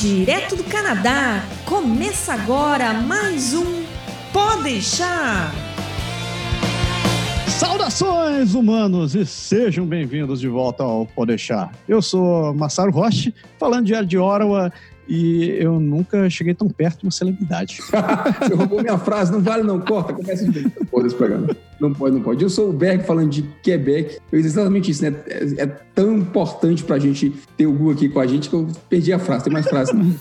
Direto do Canadá, começa agora mais um Pode deixar. Saudações, humanos, e sejam bem-vindos de volta ao Pode deixar. Eu sou Massaro Roche, falando de de Ottawa, e eu nunca cheguei tão perto de uma celebridade. Você roubou minha frase, não vale, não corta, começa de novo. Esse programa. Não pode, não pode. Eu sou o Berg falando de Quebec. Eu disse exatamente isso, né? É, é tão importante pra gente ter o Gu aqui com a gente que eu perdi a frase. Tem mais frase, não.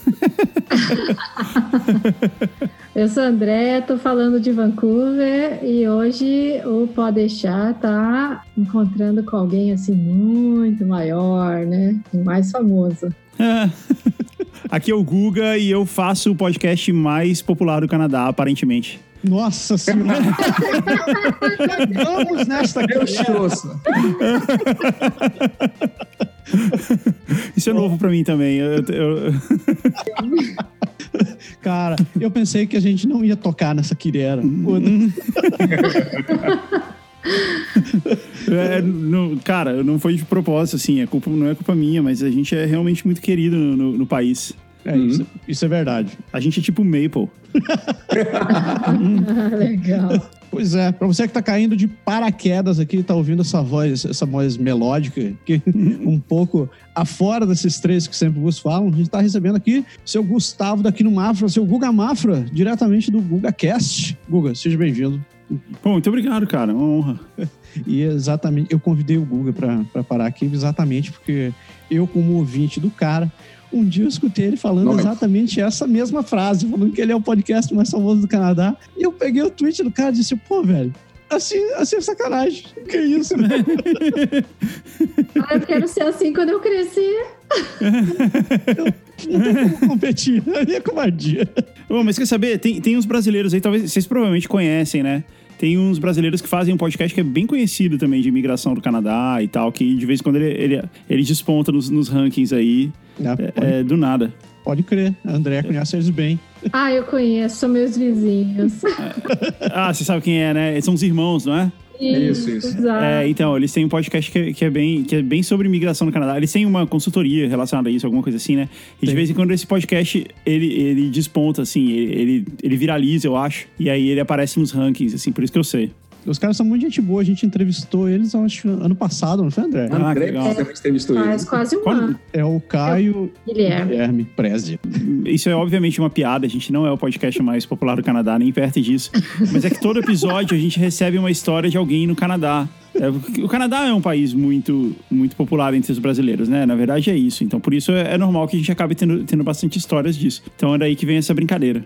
Eu sou André, tô falando de Vancouver e hoje o Pode Deixar tá encontrando com alguém assim muito maior, né? Mais famoso. Aqui é o Guga e eu faço o podcast mais popular do Canadá, aparentemente. Nossa senhora! Vamos nesta ouça. Isso é novo pra mim também. Eu- eu- Cara, eu pensei que a gente não ia tocar nessa quirera. é, não- cara, não foi de propósito, assim. É culpa, não é culpa minha, mas a gente é realmente muito querido no, no- no país. É, isso, isso é verdade. A gente é tipo Maple. Ah, legal. Pois é, pra você que tá caindo de paraquedas aqui, tá ouvindo essa voz, essa voz melódica, que um pouco afora desses três que sempre vos falam, a gente tá recebendo aqui seu Gustavo daqui no Mafra, seu Guga Mafra, diretamente do GugaCast. Guga, seja bem-vindo. Pô, muito obrigado, cara. Uma honra. E exatamente, eu convidei o Guga pra, pra parar aqui exatamente porque eu, como ouvinte do cara, um dia eu escutei ele falando Nossa. exatamente essa mesma frase, falando que ele é o podcast mais famoso do Canadá. E eu peguei o tweet do cara e disse, pô, velho, assim, assim é sacanagem. Que isso, né? Ah, eu quero ser assim quando eu crescer. Não tem como competir. Ali é covardia. Ô, mas quer saber? Tem, tem uns brasileiros aí, talvez vocês provavelmente conhecem, né? Tem uns brasileiros que fazem um podcast que é bem conhecido também de imigração do Canadá e tal, que de vez em quando ele, ele, ele desponta nos, nos rankings aí, Ah, é, é, do nada. pode crer, a André conhece eles bem. Ah, eu conheço, são meus vizinhos. Ah, você sabe quem é, né? São os irmãos, não é? Isso, isso. exato. É, então, eles têm um podcast que é, que é bem, que é bem sobre imigração no Canadá. Eles têm uma consultoria relacionada a isso, alguma coisa assim, né? E de Tem. vez em quando esse podcast, ele, ele desponta, assim, ele, ele, ele viraliza, eu acho. E aí ele aparece nos rankings, assim, por isso que eu sei. Os caras são muito gente boa, a gente entrevistou eles acho, ano passado, não foi, André? Ah, André, legal. você também entrevistou. Faz quase um ano. É o Caio Guilherme. Guilherme Prezi. Isso é obviamente uma piada, a gente não é o podcast mais popular do Canadá, nem perto disso. Mas é que todo episódio a gente recebe uma história de alguém no Canadá. É, o Canadá é um país muito, muito popular entre os brasileiros, né? Na verdade é isso. Então por isso é, é normal que a gente acabe tendo, tendo bastante histórias disso. Então é daí que vem essa brincadeira.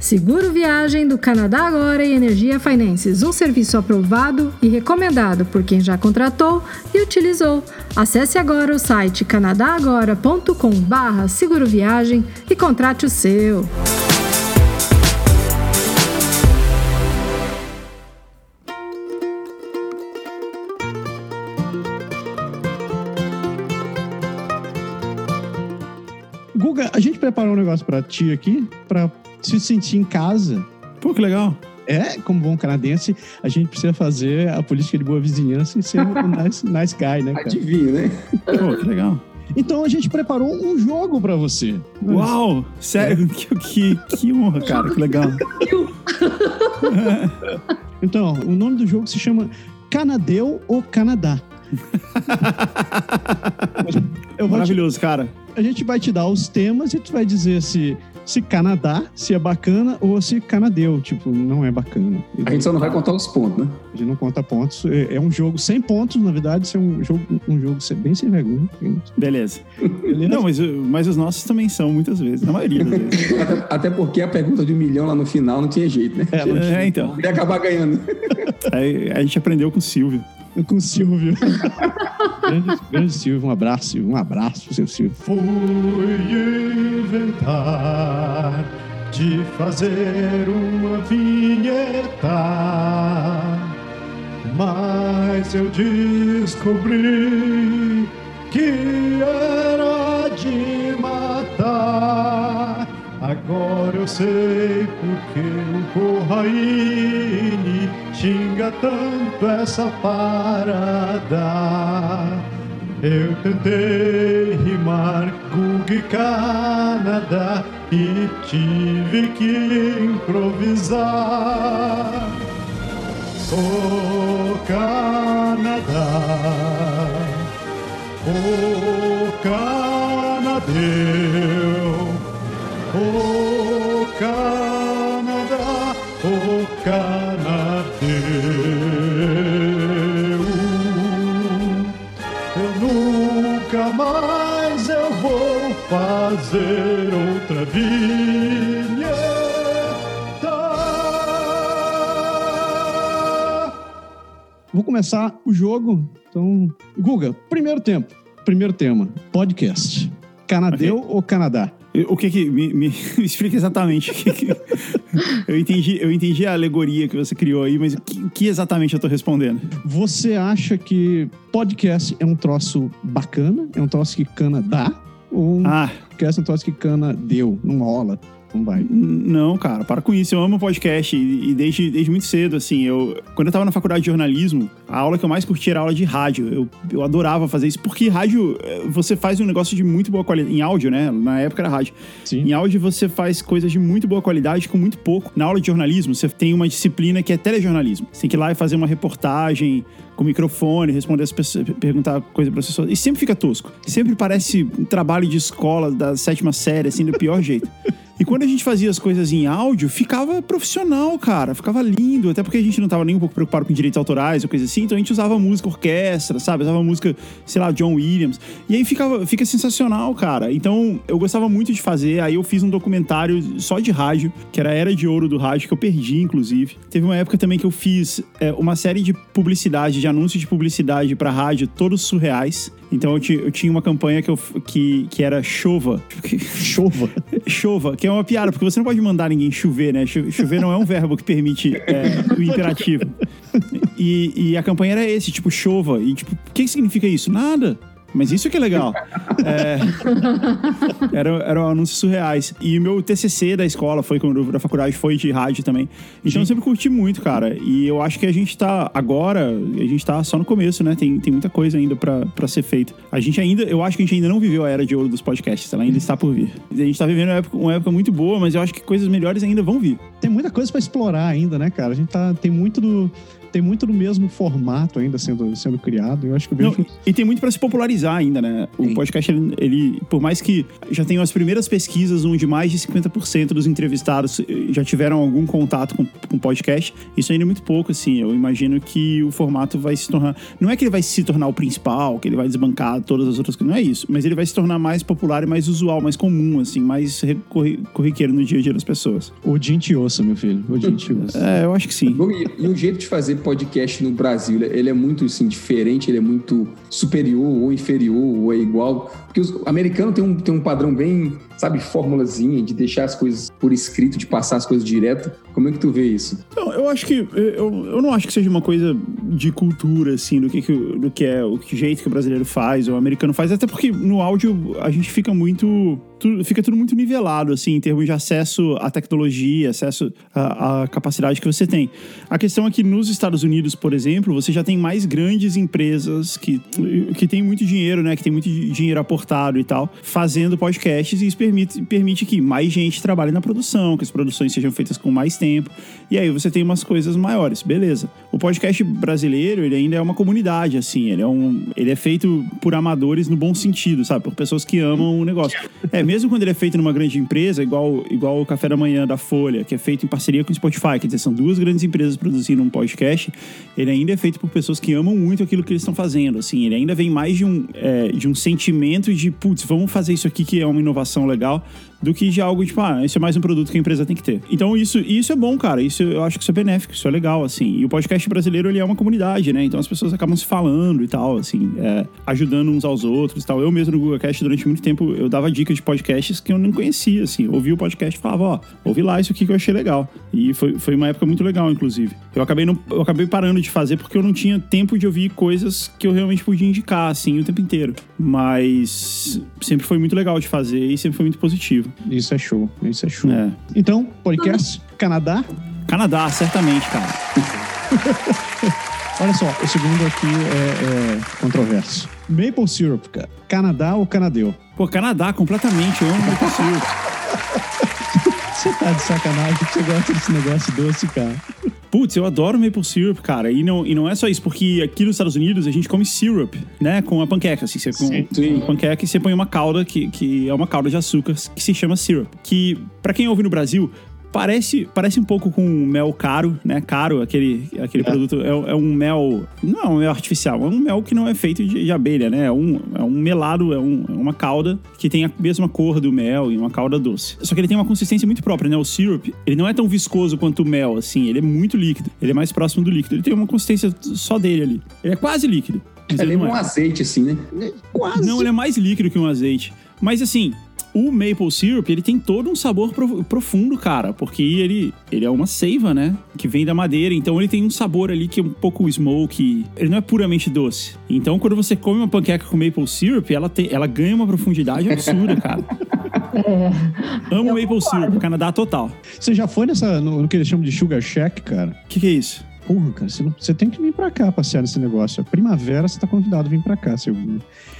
Seguro Viagem do Canadá Agora e Energia Finances, um serviço aprovado e recomendado por quem já contratou e utilizou. Acesse agora o site canadagora.com/barra Seguro Viagem e contrate o seu. Guga, a gente preparou um negócio pra ti aqui, pra se sentir em casa. Pô, que legal. É, como bom canadense, a gente precisa fazer a política de boa vizinhança e ser um nice, nice guy, né, cara? Adivinha, né? Pô, que legal. Então a gente preparou um jogo pra você. Uau! Sério, que, que, que honra, cara, que legal. Então, o nome do jogo se chama Canadeu ou Canadá. Eu vou te- Maravilhoso, cara. a gente vai te dar os temas e tu vai dizer se, se Canadá, se é bacana ou se Canadeu, tipo, não é bacana. A gente só não vai contar os pontos, né? A gente não conta pontos. É, é um jogo sem pontos, na verdade, isso é um jogo, um jogo bem sem vergonha. Beleza. Beleza? Não, mas, mas os nossos também são, muitas vezes, na maioria das vezes. Até, até porque a pergunta de um milhão lá no final não tinha jeito, né? É, É, então. Ia acabar ganhando. Aí a gente aprendeu com o Silvio. Com o Silvio. grande, grande Silvio, um abraço, Silvio, um abraço pro seu Silvio. Fui inventar de fazer uma vinheta, mas eu descobri que era de matar. Agora eu sei porque o Corraine xinga tanto essa parada. Eu tentei rimar e Canadá e tive que improvisar. Sou Canadá, o Canadeu, o Canadá, fazer outra vinheta. Vou começar o jogo. Então, Guga, primeiro tempo. Primeiro tema, podcast. Canadeu ou Canadá? O que que. Me, me explica exatamente. o que que- eu, entendi, eu entendi a alegoria que você criou aí, mas o que, que exatamente eu tô respondendo? Você acha que podcast é um troço bacana? É um troço que cana dá? Ou Ah, que cana deu? Não rola? Não vai. Não, cara, para com isso. Eu amo podcast e, e desde, desde muito cedo, assim, eu... Quando eu tava na faculdade de jornalismo, a aula que eu mais curtia era a aula de rádio. Eu, eu adorava fazer isso, porque rádio, eh, você faz um negócio de muito boa qualidade. Em áudio, né? Na época era rádio. Sim. Em áudio você faz coisas de muito boa qualidade com muito pouco. Na aula de jornalismo, você tem uma disciplina que é telejornalismo. Você tem que ir lá e fazer uma reportagem com microfone, responder as pessoas, perguntar coisa para as pessoas. E sempre fica tosco. Sempre parece um trabalho de escola da sétima série, assim, do pior jeito. E quando a gente fazia as coisas em áudio, ficava profissional, cara. Ficava lindo. Até porque a gente não tava nem um pouco preocupado com direitos autorais ou coisa assim. Então a gente usava música orquestra, sabe? Usava música, sei lá, John Williams. E aí ficava, fica sensacional, cara. Então eu gostava muito de fazer. Aí eu fiz um documentário só de rádio, que era a Era de Ouro do Rádio, que eu perdi, inclusive. Teve uma época também que eu fiz é, uma série de publicidade, de anúncios de publicidade pra rádio, todos surreais. Então eu, eu tinha uma campanha que, eu, que, que era chova. Chova. Chova, que é uma piada, porque você não pode mandar ninguém chover, né? Cho- Chover não é um verbo que permite é, o imperativo. E, e a campanha era esse, tipo, chova. E, tipo, o que significa isso? Nada. Mas isso que é legal. É, eram, eram anúncios surreais. E o meu TCC da escola, foi quando da faculdade, foi de rádio também. Então eu sempre curti muito, cara. E eu acho que a gente tá agora, a gente tá só no começo, né? Tem, tem muita coisa ainda pra, pra ser feita. A gente ainda, eu acho que a gente ainda não viveu a era de ouro dos podcasts, ela ainda está por vir. A gente tá vivendo uma época, uma época muito boa, mas eu acho que coisas melhores ainda vão vir. Tem muita coisa pra explorar ainda, né, cara? A gente tá, tem muito do. Tem muito no mesmo formato ainda sendo, sendo criado. Eu acho que eu vejo. Não, e tem muito pra se popularizar ainda, né? O Sim. podcast, ele, ele, por mais que já tenham as primeiras pesquisas onde mais de 50% dos entrevistados eh, já tiveram algum contato com, com podcast, isso ainda é muito pouco, assim. Eu imagino que o formato vai se tornar. Não é que ele vai se tornar o principal, que ele vai desbancar todas as outras coisas, não é isso. Mas ele vai se tornar mais popular e mais usual, mais comum, assim, mais corriqueiro no dia a dia das pessoas. O gente ouça, meu filho. O gente ouça. É, eu acho que sim. Bom, E, e o jeito de fazer podcast no Brasil, ele- ele é muito assim, diferente, ele é muito superior ou inferior ou é igual. Porque o americano tem um, tem um padrão bem, sabe, formulazinha de deixar as coisas por escrito, de passar as coisas direto. Como é que tu vê isso? Não, eu acho que. Eu, eu não acho que seja uma coisa de cultura, assim, do que, que, do que é o que jeito que o brasileiro faz, ou o americano faz, até porque no áudio a gente fica muito. Fica tudo muito nivelado, assim, em termos de acesso à tecnologia, acesso à, à capacidade que você tem. A questão é que nos Estados Unidos, por exemplo, você já tem mais grandes empresas que, que têm muito dinheiro, né? Que tem muito di- dinheiro aportado e tal, fazendo podcasts, e isso permite, permite que mais gente trabalhe na produção, que as produções sejam feitas com mais tempo. E aí você tem umas coisas maiores, beleza. O podcast brasileiro, ele ainda é uma comunidade, assim, ele é, um, ele é feito por amadores no bom sentido, sabe? Por pessoas que amam o negócio. É, quando ele é feito numa grande empresa, igual, igual o Café da Manhã da Folha, que é feito em parceria com o Spotify, quer dizer, são duas grandes empresas produzindo um podcast, ele ainda é feito por pessoas que amam muito aquilo que eles estão fazendo, assim, ele ainda vem mais de um, é, de um sentimento de, putz, vamos fazer isso aqui que é uma inovação legal, do que de algo tipo, ah, isso é mais um produto que a empresa tem que ter. Então isso, isso é bom, cara. Isso eu acho que isso é benéfico, isso é legal, assim. E o podcast brasileiro, ele é uma comunidade, né? Então as pessoas acabam se falando e tal, assim, é, ajudando uns aos outros e tal. Eu mesmo no Google Cast, durante muito tempo, eu dava dicas de podcasts que eu não conhecia, assim. Eu ouvia o podcast e falava, ó, ouvi lá isso aqui que eu achei legal. E foi, foi uma época muito legal, inclusive. Eu acabei, não, eu acabei parando de fazer porque eu não tinha tempo de ouvir coisas que eu realmente podia indicar, assim, o tempo inteiro. Mas sempre foi muito legal de fazer e sempre foi muito positivo. Isso é show, isso é show. É. Então, podcast Canadá. Canadá, certamente, cara. Olha só, o segundo aqui é, é controverso. Maple syrup, cara. Canadá ou canadeu? Pô, Canadá, completamente. Eu amo Maple Syrup. Você tá de sacanagem que você gosta desse negócio doce, cara. Putz, eu adoro maple syrup, cara. E não, e não é só isso, porque aqui nos Estados Unidos a gente come syrup, né? Com a panqueca. Assim, você uma panqueca e você põe uma calda, que, que é uma calda de açúcar, que se chama syrup. Que, pra quem ouve no Brasil, parece, parece um pouco com mel caro, né? Caro, aquele, aquele produto. É, é um mel. Não é um mel artificial, é um mel que não é feito de, de abelha, né? É um, é um melado, é, um- é uma calda que tem a mesma cor do mel e uma calda doce. Só que ele tem uma consistência muito própria, né? O syrup, ele não é tão viscoso quanto o mel, assim. Ele é muito líquido. Ele é mais próximo do líquido. Ele tem uma consistência só dele ali. Ele é quase líquido. É ele lembra não um azeite, assim, né? Quase. não, ele é mais líquido que um azeite. Mas assim, o maple syrup, ele tem todo um sabor pro- profundo, cara. Porque ele, ele é uma seiva, né? Que vem da madeira. Então ele tem um sabor ali que é um pouco smoke. Ele não é puramente doce. Então quando você come uma panqueca com maple syrup, ela, tem, ela ganha uma profundidade absurda, cara. Amo Eu maple concordo. syrup, Canadá total. Você já foi nessa, no, no que eles chamam de Sugar Shack, cara? O que, que é isso? Porra, cara, você, não- você tem que vir pra cá passear nesse negócio. A primavera você tá convidado a vir pra cá. Seu...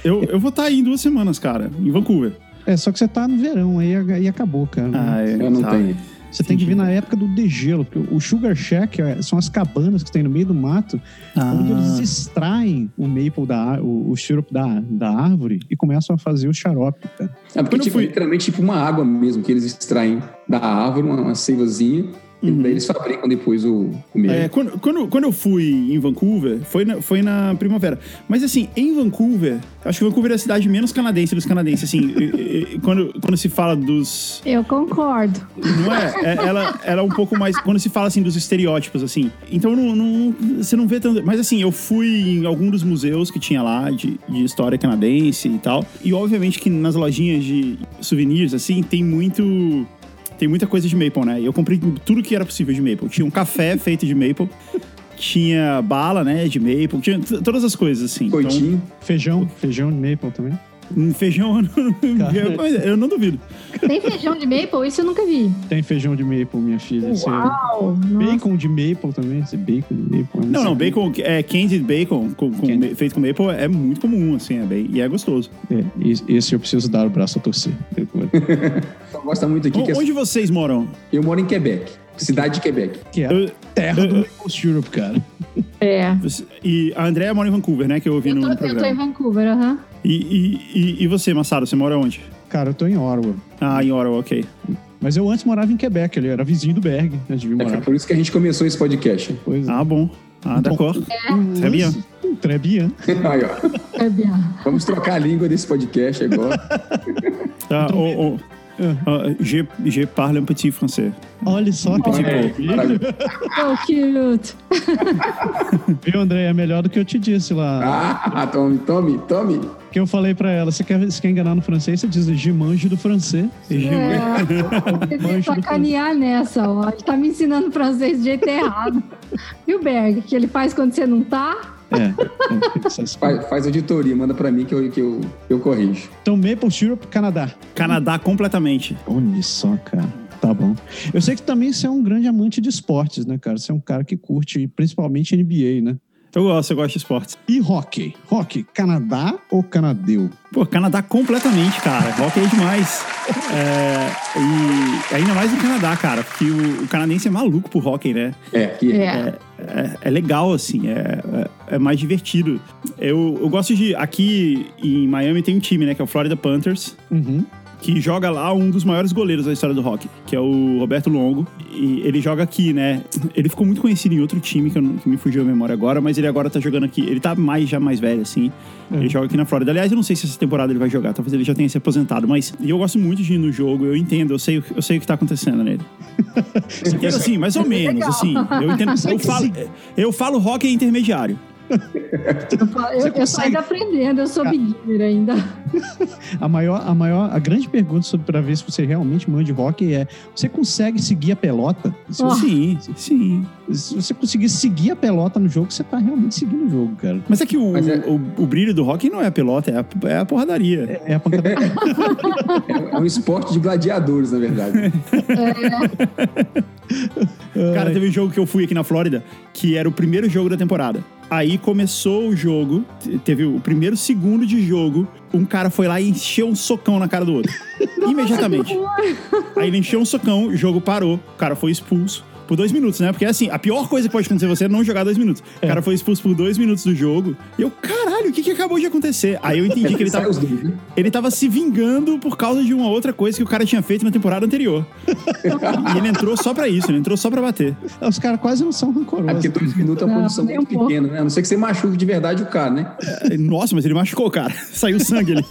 Eu, eu vou estar aí em duas semanas, cara, em Vancouver. É, só que você tá no verão, aí, aí acabou, cara. é, Eu não tá. tenho. Você tem que vir na época do degelo, porque o Sugar Shack é- são as cabanas que tem no meio do mato, onde eles Ah, extraem o maple, da, o, o syrup da, da árvore e começam a fazer o xarope, cara. É porque tipo, fui- literalmente tipo uma água mesmo, que eles extraem da árvore, uma, uma seivazinha, e Uhum. daí eles fabricam depois o, o mel. É, quando, quando, quando eu fui em Vancouver, foi na, foi na primavera. Mas assim, em Vancouver, acho que Vancouver é a cidade menos canadense dos canadenses. Assim, e- e- quando, quando se fala dos. Eu concordo. Não é? É- ela, ela é um pouco mais. Quando se fala assim dos estereótipos, assim. Então não, não- você não vê tanto. Mas assim, eu fui em algum dos museus que tinha lá de, de história canadense e tal. E obviamente que nas lojinhas de souvenirs, assim, tem muito. Tem muita coisa de maple, né? E eu comprei tudo que era possível de maple. Tinha um café feito de maple. Tinha bala, né, de maple. Tinha todas as coisas, assim. Então, Coitinho. Feijão, feijão de maple também. um feijão, eu não, eu não duvido. Tem feijão de maple? Isso eu nunca vi. Tem feijão de maple, minha filha. Uau! Nossa. Bacon de maple também, esse bacon de maple. Não, não, sei. bacon, é, candied bacon com, com ma- feito com maple é muito comum, assim, é bem, e é gostoso. É, esse eu preciso dar o braço a torcer. Gosta muito aqui, que é- Onde vocês moram? eu moro em Quebec, cidade de Quebec. Que é terra do maple syrup, cara. É. você- e a Andrea mora em Vancouver, né, que eu ouvi Eu no, tô, no eu tô em programa. Vancouver, aham. E, e, e, e você, Massaro, você mora onde? Cara, eu tô em Orwell. Ah, em Ottawa, ok. Mas eu antes morava em Quebec, ele era vizinho do Berg, antes de É, por isso que a gente começou esse podcast. Pois é. Ah, bom. Ah, d'accord. Très bien. Très bien. Aí, ó. É bien. Vamos trocar a língua desse podcast agora. Ah, oh, oh. Ah, je, je parle un petit français. Olha só que Petit pouco. maravilha. Oh, cute. Viu, André? É melhor do que eu te disse lá. Ah, tome, tome, tome. Que eu falei pra ela, você quer, você quer enganar no francês, você diz je mange do francês. É. Do sacanear nessa, ó. Ele tá me ensinando francês de jeito errado. E o Berg, que ele faz quando você não tá? É, é, tem que ser assim. Faz, faz auditoria, manda pra mim que eu, que eu, eu corrijo. Então, Maple Syrup, Canadá. Canadá completamente. Olha só, cara. Tá bom. Eu sei que também você é um grande amante de esportes, né, cara? Você é um cara que curte principalmente NBA, né? Eu gosto, eu gosto de esportes. E hockey? Hockey, Canadá ou canadeu? Pô, Canadá completamente, cara. Hockey é demais. É, e ainda mais no Canadá, cara, porque o, o canadense é maluco por hockey, né? É, aqui. É. É, é legal, assim, é, é, é mais divertido. Eu, eu gosto de. Aqui em Miami tem um time, né? Que é o Florida Panthers. Uhum. Que joga lá um dos maiores goleiros da história do hockey, que é o Roberto Longo. E ele joga aqui, né? Ele ficou muito conhecido em outro time, que, eu não- que me fugiu a memória agora, mas ele agora tá jogando aqui. Ele tá mais, já mais velho, assim. Ele joga aqui na Flórida. Aliás, eu não sei se essa temporada ele vai jogar, talvez ele já tenha se aposentado, mas eu gosto muito de ir no jogo, eu entendo, eu sei, eu sei o que tá acontecendo nele. Entendo assim, mais ou menos, assim. Eu entendo. Eu falo, eu falo hockey intermediário. Eu, eu, tô ainda aprendendo, eu sou beginner ainda. A maior, a maior, a grande pergunta sobre pra ver se você realmente manda de hockey é: você consegue seguir a pelota? Oh. Sim, sim. Se você conseguir seguir a pelota no jogo, você tá realmente seguindo o jogo, cara. Mas é que o, é- o, o brilho do hockey não é a pelota, é a, é a porradaria. É a pancada. É, é um esporte de gladiadores, na verdade. Cara, teve um jogo que eu fui aqui na Flórida, que era o primeiro jogo da temporada. Aí começou o jogo, te- teve o primeiro segundo de jogo, um cara foi lá e encheu um socão na cara do outro. Imediatamente. Aí ele encheu um socão, o jogo parou, o cara foi expulso. Por dois minutos, né? Porque assim, a pior coisa que pode acontecer é você não jogar dois minutos. O cara foi expulso por dois minutos do jogo. E eu, caralho, o que, que acabou de acontecer? Aí eu entendi que ele tava. né? Ele tava se vingando por causa de uma outra coisa que o cara tinha feito na temporada anterior. e ele entrou só pra isso, ele entrou só pra bater. Os caras quase não são É rancorosos. porque dois minutos é uma condição muito um pequena, né? A não ser que você machuque de verdade o cara, né? Nossa, mas ele machucou, cara. Saiu sangue ali.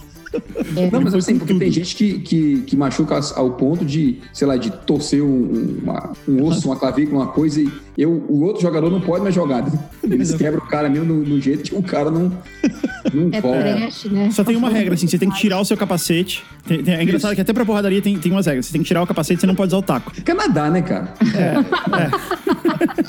Não, mas assim, porque tem gente que, que, que machuca ao ponto de, sei lá, de torcer um, uma- um osso, uma clavícula, uma coisa, e eu, o outro jogador não pode mais jogar. né? Eles quebram o cara mesmo no, no jeito que o cara não, não É volta. trash, né? Só tem uma regra, assim, você tem que tirar o seu capacete. Tem- tem- é engraçado que até pra porradaria tem, tem umas regras. Você tem que tirar o capacete, você não pode usar o taco. Canadá, né, cara?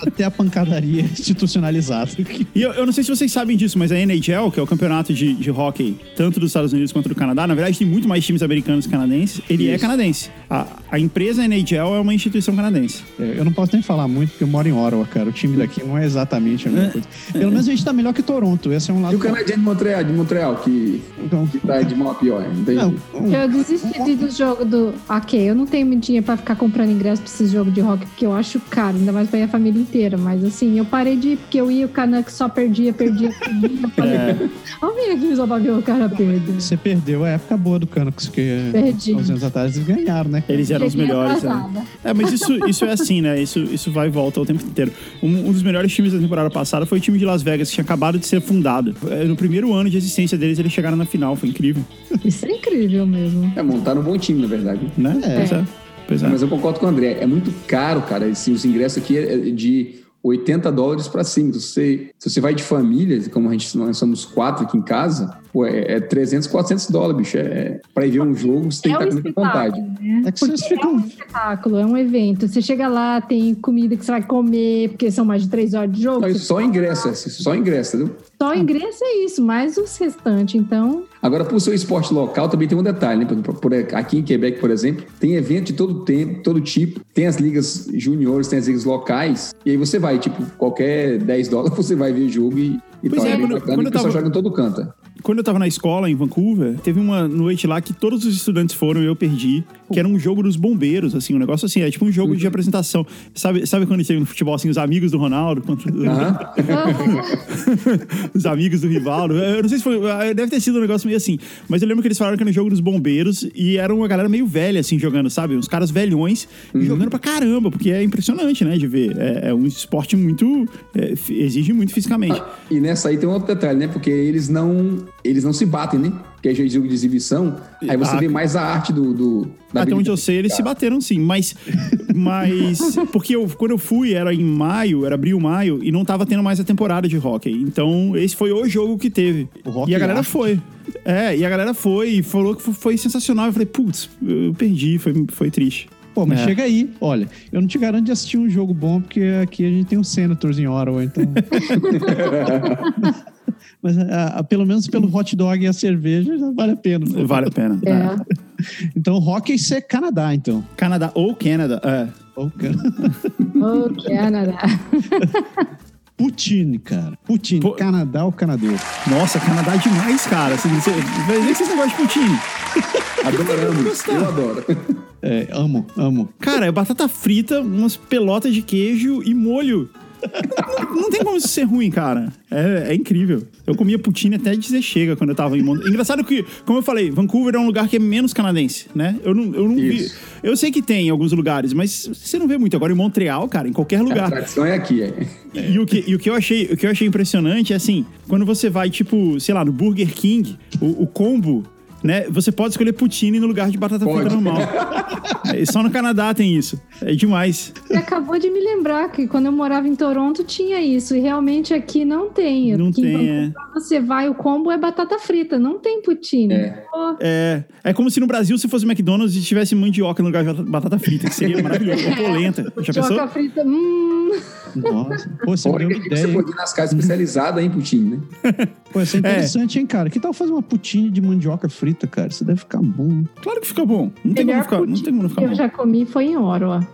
Até a pancadaria institucionalizada. E eu, eu não sei se vocês sabem disso, mas a NHL, que é o campeonato de, de hockey, tanto dos Estados Unidos quanto do Canadá, na verdade tem muito mais times americanos que canadenses, ele é Isso. canadense. A, a empresa NHL é uma instituição canadense. É, eu não posso nem falar muito porque eu moro em Ottawa, cara. O time daqui não é exatamente a mesma coisa. Pelo menos a gente tá melhor que Toronto. Esse é um E lado. o canadiano de Montreal, de Montreal que, Então, que tá de mal a pior. Não, um- Eu desisti de- do jogo do. Ok, eu não tenho muito dinheiro pra ficar comprando ingresso pra esse jogo de rock, porque eu acho caro, ainda mais pra ir a família inteira. Mas assim, eu parei de ir, porque eu ia, o Canucks só perdia, perdia, perdia. Eu falei, vamos vir aqui só pra ver o cara perder. você perdeu a época boa do Canucks, que Perdi. há uns anos atrás eles ganharam, né? Eles eram os melhores. né? É, mas isso, isso é assim, né? Isso, isso vai e volta o tempo inteiro. Um, um dos melhores times da temporada passada foi o time de Las Vegas, que tinha acabado de ser fundado. É, No primeiro ano de existência deles, eles chegaram na final, foi incrível. Isso é incrível mesmo. É, montaram um bom time, na verdade. Né? É. Pois é. Pois é. Mas eu concordo com o André. É muito caro, cara. Assim, os ingressos aqui é de 80 dólares pra cima. Se você, se você vai de família, como a gente, nós somos quatro aqui em casa, pô, é, é 300, 400 dólares, bicho. É, pra ir ver um jogo, você tem é que um estar com muita vontade. né? É que vocês Porque é ficam- um espetáculo, é um evento. Você chega lá, tem comida que você vai comer, porque são mais de três horas de jogo. Só, Você- só ingresso, é, só ingresso, entendeu? Só ingresso é isso, mais os restantes. Então, Agora, por seu esporte local, também tem um detalhe, né? Por- por- aqui em Quebec, por exemplo, tem evento de todo tempo, todo tipo. Tem as ligas juniores, tem as ligas locais. E aí você vai, tipo, qualquer 10 dólares você vai ver jogo e, e Pois tal. é, bem quando- bacana, quando o pessoal tava- joga em todo canto. Quando eu tava na escola, em Vancouver, teve uma noite lá que todos os estudantes foram e eu perdi, que era um jogo dos bombeiros, assim, um negócio assim, é tipo um jogo de apresentação. Sabe, sabe quando tem no futebol, assim, os amigos do Ronaldo contra Aham. os amigos do Rivaldo? Eu não sei se foi, deve ter sido um negócio meio assim, mas eu lembro que eles falaram que era um jogo dos bombeiros e era uma galera meio velha, assim, jogando, sabe? Uns caras velhões e jogando pra caramba, porque é impressionante, né, de ver. É, é um esporte muito, é, exige muito fisicamente. E nessa aí tem um outro detalhe, né? Porque eles não, eles não se batem, né? Porque é jogo de exibição. Aí você Ah, vê mais a arte do. do da Até onde eu sei, eles se bateram sim, mas. Mas. Porque eu, quando eu fui, era em maio, era abril, maio, e não tava tendo mais a temporada de hockey. Então, esse foi o jogo que teve. E a galera arte. foi. É, e a galera foi e falou que foi- foi sensacional. Eu falei, putz, eu perdi, foi, foi triste. Pô, mas É. chega aí. Olha, eu não te garanto de assistir um jogo bom, porque aqui a gente tem um Senators em Ottawa, então... mas ah, ah, pelo menos pelo hot dog e a cerveja já vale a pena. Vale a pena. é. Então, hockey isso é Canadá, então. Canadá ou Canadá, é. Ô, cara. Oh, Canadá. Poutine, cara. Poutine. Pô. Canadá ou canadense? Nossa, Canadá é demais, cara. Você, você, vai ver que vocês não gostam de poutine. Adoramos. Eu adoro. É, amo, amo. Cara, é batata frita, umas pelotas de queijo e molho. não, tem como isso ser ruim, cara. É, é incrível. Eu comia poutine até dizer chega quando eu tava em Montreal. Engraçado que, como eu falei, Vancouver é um lugar que é menos canadense, né? Eu não, eu não vi. Eu sei que tem em alguns lugares, mas você não vê muito. Agora em Montreal, cara, em qualquer A lugar. tradição é aqui, é. E o que, e o que eu achei, o que eu achei impressionante é assim, quando você vai, tipo, sei lá, no Burger King, o, o combo, né? Você pode escolher poutine no lugar de batata Pode. frita normal. É, só no Canadá tem isso. É demais. Você acabou de me lembrar que quando eu morava em Toronto tinha isso. E realmente aqui não tem. Não Aqui em tem, é. Você vai, o combo é batata frita, não tem poutine. É. É, é como se no Brasil, se fosse McDonald's e tivesse mandioca no lugar de batata frita, que seria maravilhoso. Ou polenta. Já pensou? Mandioca frita, hum. Nossa. Pô, você deu você ideia. hein? pode ir nas casas especializadas em poutine, né? Pô, isso é interessante, hein, cara? Que tal fazer uma putinha de mandioca frita, cara? Isso deve ficar bom. Claro que fica bom. Não tem como ficar, não tem como não que ficar eu bom. já comi foi em Ottawa.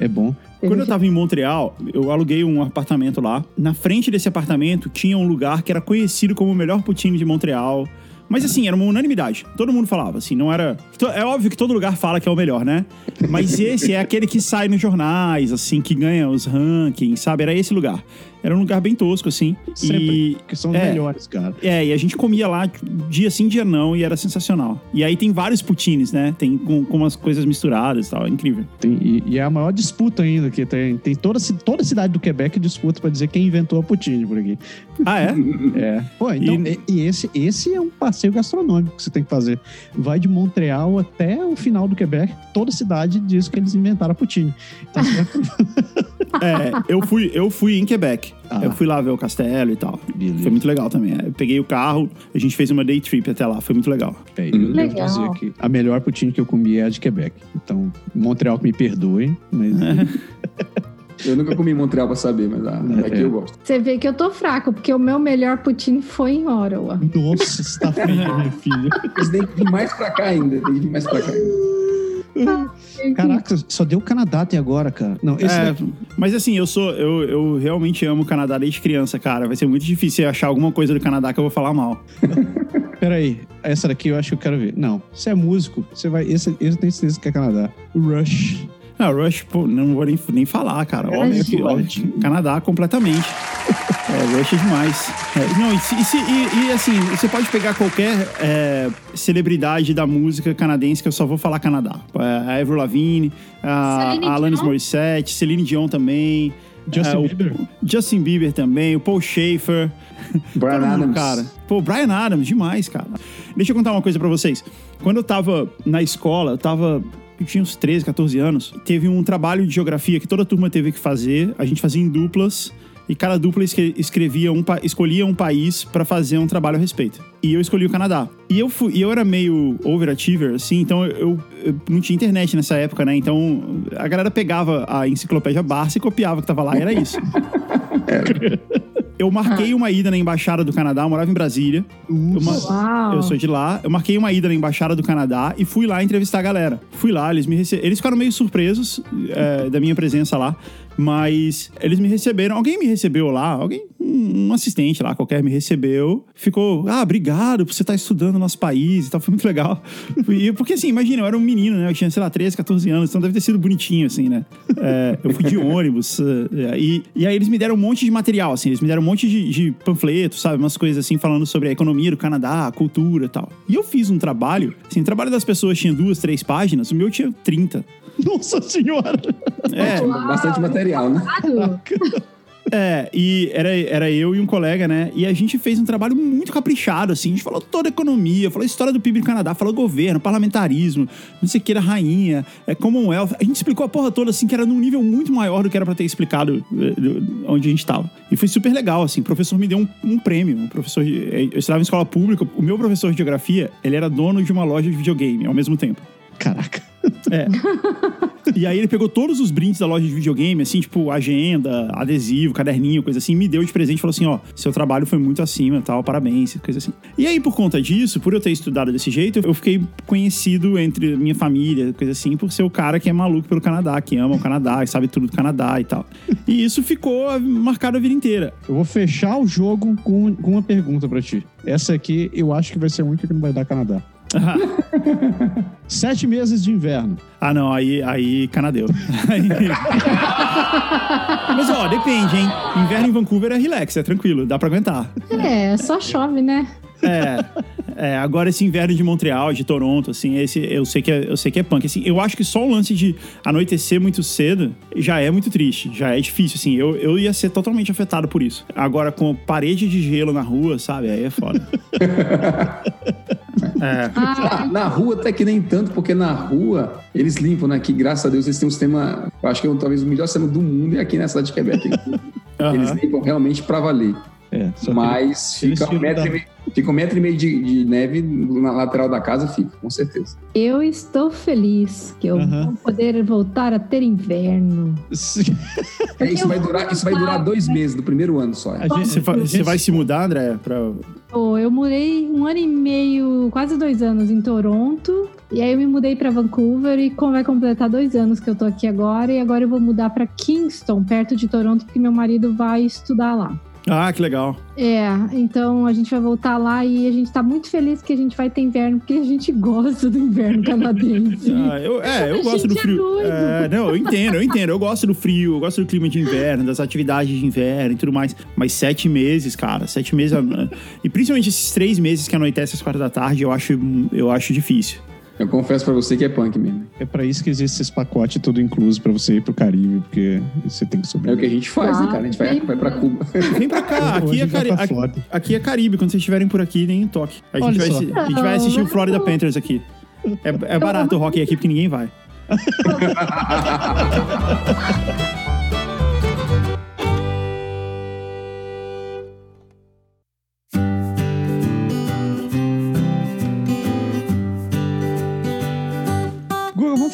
É bom. Quando eu tava em Montreal, eu aluguei um apartamento lá. Na frente desse apartamento tinha um lugar que era conhecido como o melhor poutine de Montreal. Mas assim, era uma unanimidade. Todo mundo falava, assim, não era. É óbvio que todo lugar fala que é o melhor, né? Mas esse é aquele que sai nos jornais, assim, que ganha os rankings, sabe? Era esse lugar. Era um lugar bem tosco, assim. Sempre. E. Porque são os É. melhores, cara. É, e a gente comia lá dia sim, dia não, e era sensacional. E aí tem vários poutines, né? Tem com, com umas coisas misturadas e tal, é incrível. Tem- e, e é a maior disputa ainda que tem. Tem toda, toda cidade do Quebec disputa pra dizer quem inventou a poutine por aqui. Ah, é? É. Pô, então, e, e esse, esse é um passeio gastronômico que você tem que fazer. Vai de Montreal até o final do Quebec. Toda cidade diz que eles inventaram a poutine. Então, É, eu fui, eu fui em Quebec. Ah. Eu fui lá ver o castelo e tal. Beleza. Foi muito legal também. Eu peguei o carro, a gente fez uma day trip até lá. Foi muito legal. É, eu devo Legal. dizer que a melhor poutine que eu comi é a de Quebec. Então, Montreal que me perdoe, mas Eu nunca comi em Montreal pra saber, mas ah, É. aqui eu gosto. Você vê que eu tô fraco, porque o meu melhor poutine foi em Ottawa. nossa, você tá feia, minha filha. Eles têm que vir mais pra cá ainda. Tem que vir mais pra cá ainda. Caraca, só deu o Canadá até agora, cara. Não, esse É, daqui- mas assim, eu sou. Eu, eu realmente amo o Canadá desde criança, cara. Vai ser muito difícil achar alguma coisa do Canadá que eu vou falar mal. Peraí, essa daqui eu acho que eu quero ver. Não, você é músico, você vai. Esse, esse eu tenho certeza que é Canadá. Rush. Ah, Rush, pô, não vou nem, nem falar, cara. Óbvio que, óbvio Canadá completamente. É, Rush é demais. É, não, e, se- e se- e- e, assim, você pode pegar qualquer é, celebridade da música canadense que eu só vou falar Canadá. É, a Avril Lavigne, a, a Alanis Dion? Morissette, Celine Dion também. Justin é, o- Bieber? Justin Bieber também, o Paul Schaefer. Brian Adams. cara. Pô, Brian Adams, demais, cara. Deixa eu contar uma coisa pra vocês. Quando eu tava na escola, eu tava. Eu tinha uns 13, 14 anos. Teve um trabalho de geografia que toda a turma teve que fazer. A gente fazia em duplas. E cada dupla escre- escrevia um, escolhia um país pra fazer um trabalho a respeito. E eu escolhi o Canadá. E eu fui, eu era meio overachiever, assim, então eu, eu não tinha internet nessa época, né? Então a galera pegava a enciclopédia Barça e copiava o que tava lá, e era isso. Eu marquei uma ida na embaixada do Canadá, eu morava em Brasília. Eu, ma- Uau! eu sou de lá. Eu marquei uma ida na embaixada do Canadá e fui lá entrevistar a galera. Fui lá, eles me rece... Eles ficaram meio surpresos é, da minha presença lá. Mas eles me receberam. Alguém me recebeu lá, alguém, um assistente lá qualquer me recebeu. Ficou, ah, obrigado por você estar estudando no nosso país e tal. Foi muito legal. E, porque assim, imagina, eu era um menino, né? Eu tinha, sei lá, 13, 14 anos, então deve ter sido bonitinho, assim, né? É, eu fui de ônibus. é, e, e aí eles me deram um monte de material, assim. Eles me deram um monte de, de panfletos, sabe? Umas coisas assim, falando sobre a economia do Canadá, a cultura e tal. E eu fiz um trabalho, assim, o trabalho das pessoas tinha duas, três páginas, o meu tinha 30. Nossa senhora! É, Bastante material, né? É, e era, era eu e um colega, né? E a gente fez um trabalho muito caprichado, assim. A gente falou toda a economia, falou a história do PIB do Canadá, falou governo, parlamentarismo, não sei o que, era rainha, é Commonwealth. A gente explicou a porra toda, assim, que era num nível muito maior do que era pra ter explicado do- onde a gente tava. E foi super legal, assim. O professor me deu um, um prêmio. Um professor, eh, eu estudava em escola pública. O meu professor de geografia, ele era dono de uma loja de videogame ao mesmo tempo. Caraca. É. e aí ele pegou todos os brindes da loja de videogame, assim, tipo agenda, adesivo, caderninho, coisa assim, me deu de presente e falou assim: ó, seu trabalho foi muito acima tal, parabéns, coisa assim. E aí, por conta disso, por eu ter estudado desse jeito, eu fiquei conhecido entre minha família, coisa assim, por ser o cara que é maluco pelo Canadá, que ama o Canadá, que sabe tudo do Canadá e tal. E isso ficou marcado a vida inteira. Eu vou fechar o jogo com, com uma pergunta pra ti. Essa aqui eu acho que vai ser a única que não vai dar Canadá. Sete meses de inverno. Ah, não, aí, aí canadeu. Aí- Mas, ó, depende, hein? Inverno em Vancouver é relax, é tranquilo, dá pra aguentar. É, só chove, né? É, é, agora esse inverno de Montreal, de Toronto, assim, esse eu sei que é, eu sei que é punk. Assim, eu acho que só o lance de anoitecer muito cedo já é muito triste, já é difícil, assim. Eu, eu ia ser totalmente afetado por isso. Agora, com parede de gelo na rua, sabe? Aí é foda. é. Ah, Na, rua até que nem tanto, porque na rua eles limpam, né? Que graças a Deus eles têm um sistema, eu acho que é talvez o melhor sistema do mundo é aqui na cidade de Quebec. Eles aham. limpam realmente pra valer. É, que Mas fica um metro, da- e meio, fica um metro e meio de, de neve na lateral da casa, fica, com certeza. eu estou feliz que eu vou poder voltar a ter inverno. É, isso, vai durar, isso vai durar dois meses do primeiro ano só. A gente- Você vai, você vai se mudar, André? Pra... Pô, eu morei um ano e meio, quase dois anos em Toronto. E aí eu me mudei para Vancouver e como vai completar dois anos que eu tô aqui agora. E agora eu vou mudar para Kingston, perto de Toronto, porque meu marido vai estudar lá. Ah, que legal. É, então a gente vai voltar lá e a gente tá muito feliz que a gente vai ter inverno, porque a gente gosta do inverno canadense. Ah, eu, é, eu A gosto do é frio. doido. É, não, eu entendo, eu entendo. Eu gosto do frio, eu gosto do clima de inverno, das atividades de inverno e tudo mais. Mas sete meses, cara, sete meses. ah, E principalmente esses três meses que anoitece às quatro da tarde, eu acho, eu acho difícil. Eu confesso pra você que é punk mesmo. É pra isso que existe esse pacote tudo incluso pra você ir pro Caribe, porque você tem que É o que a sobreviver. gente faz, né, cara? A gente vai, vai pra Cuba. Vem pra cá, aqui é, vai Cari aqui, aqui é Caribe. Quando vocês estiverem por aqui, nem em toque. A gente, vai, assi- a gente vai assistir o Florida Panthers aqui. É, é barato o hockey aqui porque ninguém vai.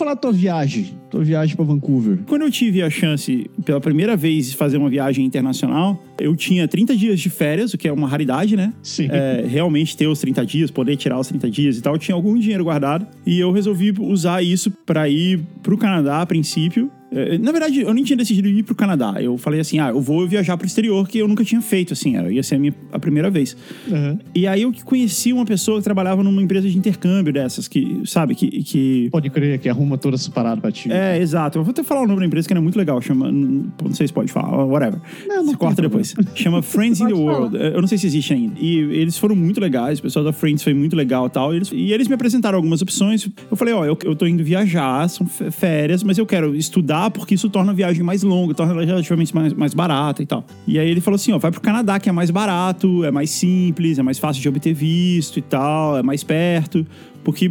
falar da tua viagem. Tua viagem pra Vancouver. Quando eu tive a chance, pela primeira vez, de fazer uma viagem internacional, eu tinha 30 dias de férias, o que é uma raridade, né? Sim. É, realmente ter os 30 dias, poder tirar os 30 dias e tal. Eu tinha algum dinheiro guardado e eu resolvi usar isso pra ir pro Canadá a princípio. É, Na verdade, eu nem tinha decidido ir pro Canadá. Eu falei assim: ah, eu vou viajar pro exterior, que eu nunca tinha feito, assim, era, ia ser a minha a primeira vez. Aham. E aí eu que conheci uma pessoa que trabalhava numa empresa de intercâmbio dessas, que, sabe, que- que Pode crer que arruma toda essa parada pra ti. é, exato. Eu vou até falar o nome da empresa que era muito legal. Chama. Não sei se pode falar, whatever. Não, não Você tem corta depois. Chama Friends in the falar. World. Eu não sei se existe ainda. E eles foram muito legais. O pessoal da Friends foi muito legal e tal. E eles, e eles me apresentaram algumas opções. Eu falei: ó, eu, eu tô indo viajar, são férias, mas eu quero estudar porque isso torna a viagem mais longa, torna ela relativamente mais, mais barata e tal. E aí ele falou assim: ó, vai pro Canadá, que é mais barato, é mais simples, é mais fácil de obter visto e tal, é mais perto. Porque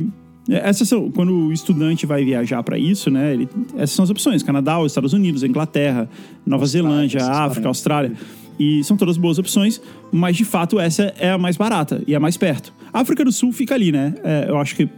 Essas são, quando o estudante vai viajar para isso, né? ele- essas são as opções: Canadá, os Estados Unidos, Inglaterra, Nova Zelândia, essas África. Austrália. E são todas boas opções, mas de fato essa é a mais barata e é a mais perto. A África do Sul fica ali, né? É, eu acho que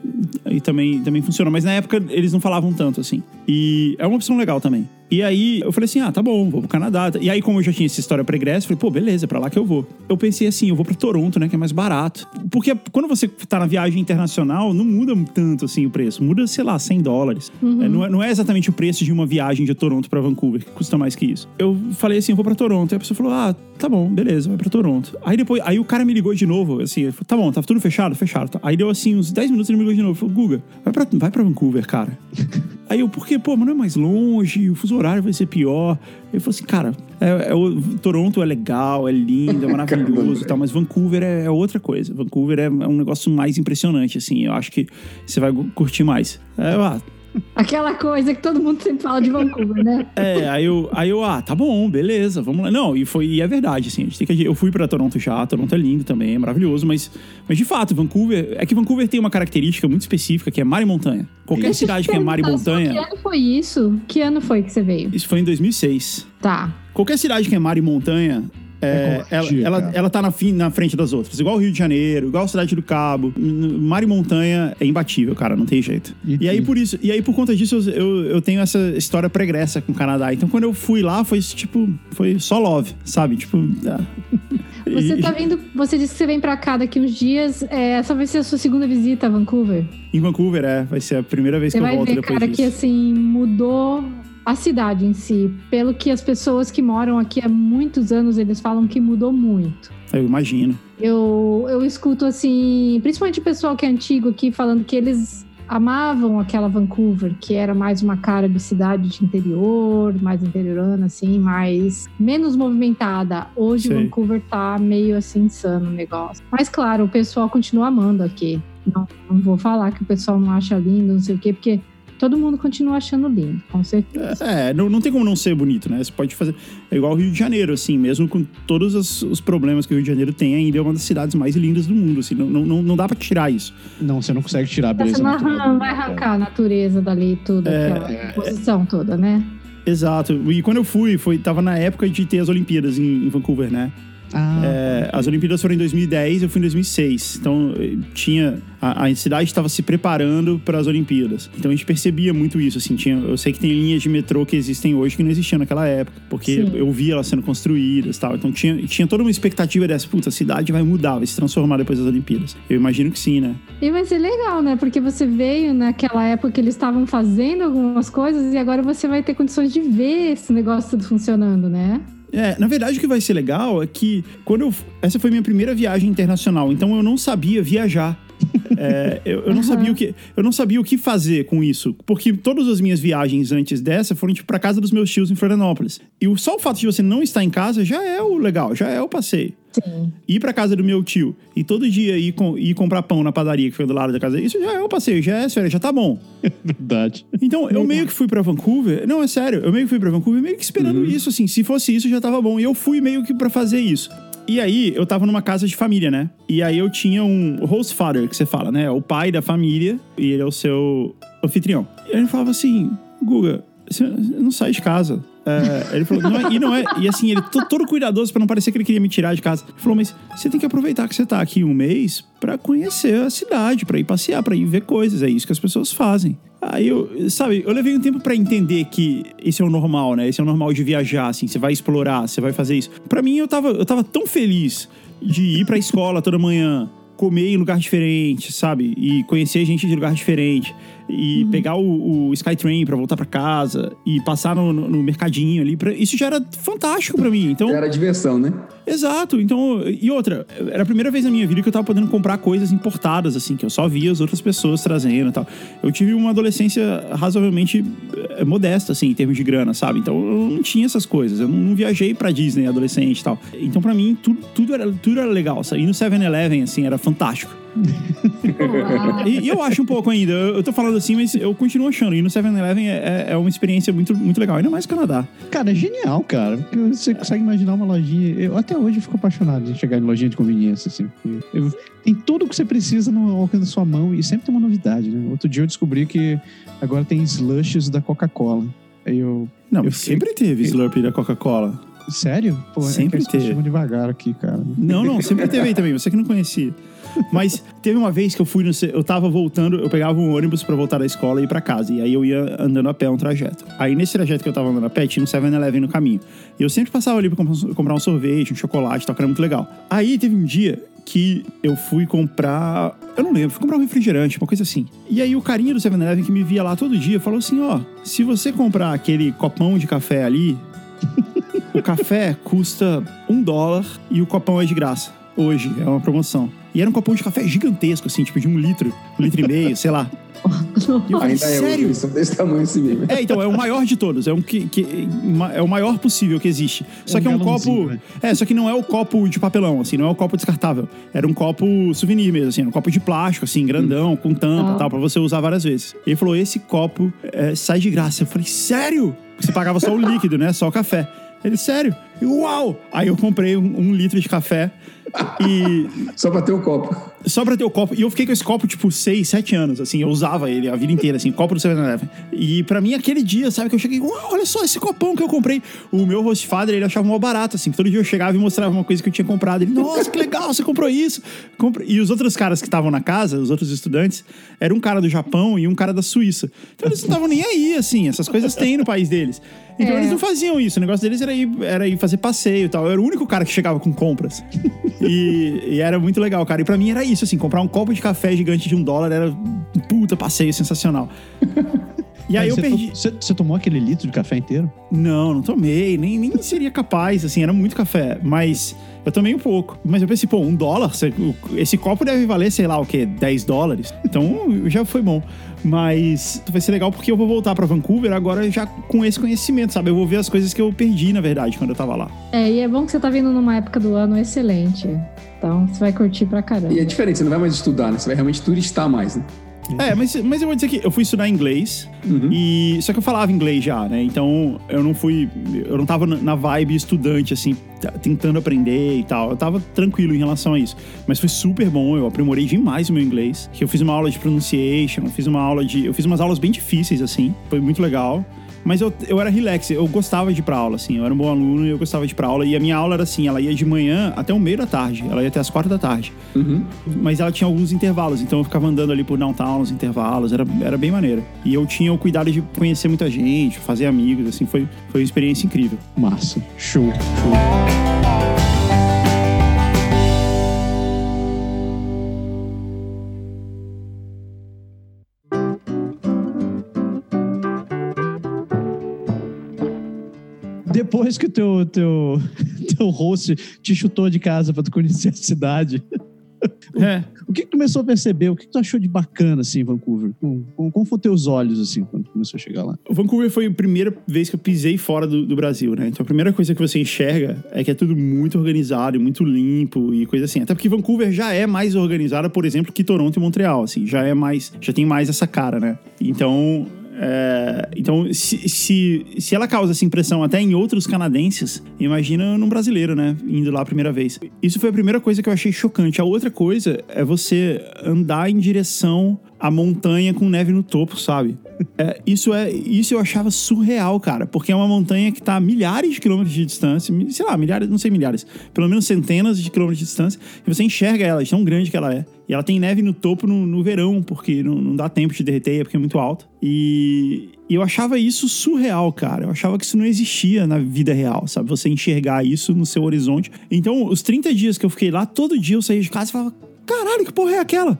e também, também funciona, mas na época eles não falavam tanto assim. E é uma opção legal também. E aí eu falei assim: ah, tá bom, vou pro Canadá. E aí, como eu já tinha essa história pregressa, eu falei, pô, beleza, é pra lá que eu vou. Eu pensei assim: eu vou pra Toronto, né, que é mais barato. Porque quando você tá na viagem internacional, não muda tanto assim o preço. Muda, sei lá, 100 dólares. É, não, é, não é exatamente o preço de uma viagem de Toronto pra Vancouver, que custa mais que isso. Eu falei assim: eu vou pra Toronto. Aí a pessoa falou: ah, tá bom, beleza, vai pra Toronto. Aí depois, aí o cara me ligou de novo, assim, tá bom, tá tudo fechado? Fechado. Tá. Aí deu assim, uns 10 minutos ele me ligou de novo. Falou, Guga, vai pra, vai pra Vancouver, cara. Aí eu, por quê? Pô, mas não é mais longe, o fuso horário vai ser pior. Ele falou assim, cara, é, é o, Toronto é legal, é lindo, é maravilhoso e tal, mas Vancouver é, é outra coisa. Vancouver é, é um negócio mais impressionante, assim. Eu acho que você vai curtir mais. Aí eu, ah, Aquela coisa que todo mundo sempre fala de Vancouver, né? é, aí eu, aí eu, ah, tá bom, beleza, vamos lá. Não, e foi, e é verdade, assim, a gente tem que, eu fui pra Toronto já, Toronto é lindo também, é maravilhoso, mas, mas de fato, Vancouver, é que Vancouver tem uma característica muito específica que é mar e montanha. Qualquer Deixa cidade que é mar e montanha, Que ano foi isso? Que ano foi que você veio? isso foi em 2006. Tá. Qualquer cidade que é mar e montanha, é, ela, covardia, ela, cara. ela tá na, fin- na frente das outras. Igual o Rio de Janeiro, igual a Cidade do Cabo. Mar e montanha é imbatível, cara, não tem jeito. E- E, aí, e- por isso, e aí, por conta disso, eu, eu, eu tenho essa história pregressa com o Canadá. Então, quando eu fui lá, foi tipo, foi só love, sabe? Tipo. ah. Você E- tá vindo. Você disse que você vem pra cá daqui uns dias. É, essa vai ser a sua segunda visita a Vancouver. Em Vancouver, é. Vai ser a primeira vez Você que eu volto ver, depois cara, disso. que assim, mudou a cidade em si. Pelo que as pessoas que moram aqui há muitos anos, eles falam que mudou muito. Eu imagino. Eu, eu escuto assim, principalmente o pessoal que é antigo aqui falando que eles amavam aquela Vancouver, que era mais uma cara de cidade de interior, mais interiorana, assim, mais menos movimentada. Hoje Sei. Vancouver tá meio assim insano o negócio. Mas claro, o pessoal continua amando aqui. Não, não vou falar que o pessoal não acha lindo, não sei o quê, porque todo mundo continua achando lindo, com certeza. É, não, não tem como não ser bonito, né? Você pode fazer. É igual o Rio de Janeiro, assim, mesmo com todos os, os problemas que o Rio de Janeiro tem, ainda é uma das cidades mais lindas do mundo, assim. Não, não, não, não dá pra tirar isso. Não, você não consegue tirar a Você beleza não natural. arran- vai arrancar a natureza dali, tudo, É, aquela posição toda, né? Exato. E quando eu fui, foi, tava na época de ter as Olimpíadas em, em Vancouver, né? Ah, É, as Olimpíadas foram em 2010, eu fui em 2006. Então, eh, tinha. A, a cidade estava se preparando para as Olimpíadas. Então, a gente percebia muito isso. Assim, tinha, eu sei que tem linhas de metrô que existem hoje que não existiam naquela época, porque Sim. eu via elas sendo construídas tal. Então, tinha, tinha toda uma expectativa dessa, puta, a cidade vai mudar, vai se transformar depois das Olimpíadas. Eu imagino que sim, né? E vai ser legal, né? Porque você veio naquela época que eles estavam fazendo algumas coisas e agora você vai ter condições de ver esse negócio tudo funcionando, né? É, na verdade, o que vai ser legal é que quando eu. Essa foi minha primeira viagem internacional, então eu não sabia viajar. É, eu, eu não sabia o que eu não sabia o que fazer com isso, porque todas as minhas viagens antes dessa foram tipo para casa dos meus tios em Florianópolis. E o, só o fato de você não estar em casa já é o legal, já é o passeio. Sim. Ir pra casa do meu tio e todo dia ir, com, ir comprar pão na padaria que foi do lado da casa, isso já é o passeio, já é sério, já tá bom. verdade. Então, eu meio que fui pra Vancouver. Não, é sério, eu meio que fui pra Vancouver meio que esperando isso, assim. Se fosse isso, já tava bom. E eu fui meio que pra fazer isso. E aí, eu tava numa casa de família, né? E aí eu tinha um host father, que você fala, né? É O pai da família e ele é o seu anfitrião. E ele falava assim: Guga, você não sai de casa. É, ele falou, não é- e não é. E assim, ele to- todo cuidadoso pra não parecer que ele queria me tirar de casa. Ele falou, mas você tem que aproveitar que você tá aqui um mês pra conhecer a cidade, pra ir passear, pra ir ver coisas. É isso que as pessoas fazem. Aí eu, sabe, eu levei um tempo pra entender que esse é o normal, né? Esse é o normal de viajar, assim, você vai explorar, você vai fazer isso. Pra mim, eu tava, eu tava tão feliz de ir pra escola toda manhã, comer em lugar diferente, sabe? E conhecer gente de lugar diferente. E pegar o, o Skytrain pra voltar pra casa. E passar no, no- no mercadinho ali. Pra, isso já era fantástico pra mim. Então, Era diversão, né? Exato. Então, e outra, era a primeira vez na minha vida que eu tava podendo comprar coisas importadas, assim, que eu só via as outras pessoas trazendo e tal. Eu tive uma adolescência razoavelmente eh, modesta, assim, em termos de grana, sabe? Então, eu não tinha essas coisas. Eu não, não viajei pra Disney adolescente e tal. Então, pra mim, tudo, tudo, era, tudo era legal, sabe? E no 7-Eleven, assim, era fantástico. E, e eu acho um pouco ainda. Eu, eu tô falando assim, mas eu continuo achando. E no 7-Eleven é, é- é uma experiência muito, muito legal. Ainda mais no Canadá. Cara, é genial, cara. Porque você consegue imaginar uma lojinha. Eu até hoje fico apaixonado de chegar em lojinha de conveniência, assim. eu- tem tudo que você precisa no alcance da sua mão e sempre tem uma novidade, né? Outro dia eu descobri que agora tem slushes da Coca-Cola. Aí eu. Não, Eu sempre teve Slurpee da Coca-Cola. Sério? Pô, Sempre é que teve. devagar aqui, cara. Não, não, sempre teve aí também, você que não conhecia. Mas teve uma vez que eu fui no. Eu tava voltando, eu pegava um ônibus pra voltar da escola e ir pra casa. E aí eu ia andando a pé um trajeto. Aí nesse trajeto que eu tava andando a pé, tinha um 7-Eleven no caminho. E eu sempre passava ali pra comprar um- sorvete, um chocolate tal, que era muito legal. Aí teve um dia que eu fui comprar. Eu não lembro, fui comprar um refrigerante, uma coisa assim. E aí o carinha do 7-Eleven que me via lá todo dia falou assim: ó, se você comprar aquele copão de café ali, o café custa um dólar e o copão é de graça. Hoje, é uma promoção. E era um copão de café gigantesco, assim, tipo de um litro, um litro e meio, sei lá. E eu falei, Ainda é sério? eles são desse tamanho assim mesmo. É, então, é o maior de todos. É, um que, que- é o maior possível que existe. Só um que é um copo. né? É, só que não é o copo de papelão, assim, não é o copo descartável. Era um copo souvenir mesmo, assim, era um copo de plástico, assim, grandão, com tampa Ah. e tal, pra você usar várias vezes. E ele falou: esse copo é, sai de graça. Eu falei, sério? Você pagava só o líquido, né? Só o café. Ele, sério? Uau! Aí eu comprei um, um litro de café e Só pra ter o copo. só pra ter o copo. E eu fiquei com esse copo, tipo, 6, 7 anos, assim. Eu usava ele a vida inteira, assim, copo do 7-Eleven. E pra mim, aquele dia, sabe, que eu cheguei, "Uau, olha só esse copão que eu comprei. O meu host father, ele achava mó barato, assim. que Todo dia eu chegava e mostrava uma coisa que eu tinha comprado. Ele, nossa, que legal, você comprou isso. E os outros caras que estavam na casa, os outros estudantes, era um cara do Japão e um cara da Suíça. Então eles não estavam nem aí, assim. Essas coisas tem no país deles. Então É. eles não faziam isso. O negócio deles era ir, era ir fazer passeio e tal. Eu era o único cara que chegava com compras. E, e era muito legal, cara. E pra mim era isso, assim, comprar um copo de café gigante de um dólar era um puta passeio sensacional. E aí eu você perdi. Você, você tomou aquele litro de café inteiro? Não, não tomei, nem, nem seria capaz, assim, era muito café, mas eu tomei um pouco. Mas eu pensei, pô, um dólar, esse copo deve valer, sei lá, o quê, 10 dólares? Então já foi bom. Mas vai ser legal porque eu vou voltar pra Vancouver agora já com esse conhecimento, sabe? Eu vou ver as coisas que eu perdi, na verdade, quando eu tava lá. É, e é bom que você tá vindo numa época do ano excelente. Então você vai curtir pra caramba. E é diferente, você não vai mais estudar, né? Você vai realmente turistar mais, né? É, mas, mas eu vou dizer que eu fui estudar inglês Uhum. e só que eu falava inglês já, né? Então eu não fui, eu não tava na- vibe estudante assim, tentando aprender e tal. Eu tava tranquilo em relação a isso. Mas foi super bom, eu aprimorei demais o meu inglês. Que eu fiz uma aula de pronunciation, fiz uma aula de, eu fiz umas aulas bem difíceis assim, foi muito legal. Mas eu, eu era relax, eu gostava de ir pra aula, assim. Eu era um bom aluno e eu gostava de ir pra aula. E a minha aula era assim, ela ia de manhã até o meio da tarde. Ela ia até as quatro da tarde. Uhum. Mas ela tinha alguns intervalos, então eu ficava andando ali por downtown nos intervalos, era, era bem maneiro. E eu tinha o cuidado de conhecer muita gente, fazer amigos, assim, foi, foi uma experiência incrível. Massa. Show, show. Depois que o teu, teu, teu host te chutou de casa pra tu conhecer a cidade, É. o que, que começou a perceber? O que, que tu achou de bacana, assim, em Vancouver? Com, com, como foram teus olhos, assim, quando tu começou a chegar lá? O Vancouver foi a primeira vez que eu pisei fora do, do Brasil, né? Então a primeira coisa que você enxerga é que é tudo muito organizado, e muito limpo e coisa assim. Até porque Vancouver já é mais organizada, por exemplo, que Toronto e Montreal, assim. Já é mais, já tem mais essa cara, né? Então, é, então se, se, se ela causa essa impressão até em outros canadenses, imagina num brasileiro, né? Indo lá a primeira vez. Isso foi a primeira coisa que eu achei chocante. A outra coisa é você andar em direção à montanha com neve no topo, sabe? É, isso é isso eu achava surreal, cara, porque é uma montanha que tá a milhares de quilômetros de distância, sei lá, milhares, não sei milhares, pelo menos centenas de quilômetros de distância, e você enxerga ela, tão grande que ela é. E ela tem neve no topo no, no verão, porque não, não dá tempo de derreter, é porque é muito alta. E, e eu achava isso surreal, cara. Eu achava que isso não existia na vida real, sabe? Você enxergar isso no seu horizonte. Então, os 30 dias que eu fiquei lá, todo dia eu saía de casa e falava: caralho, que porra é aquela?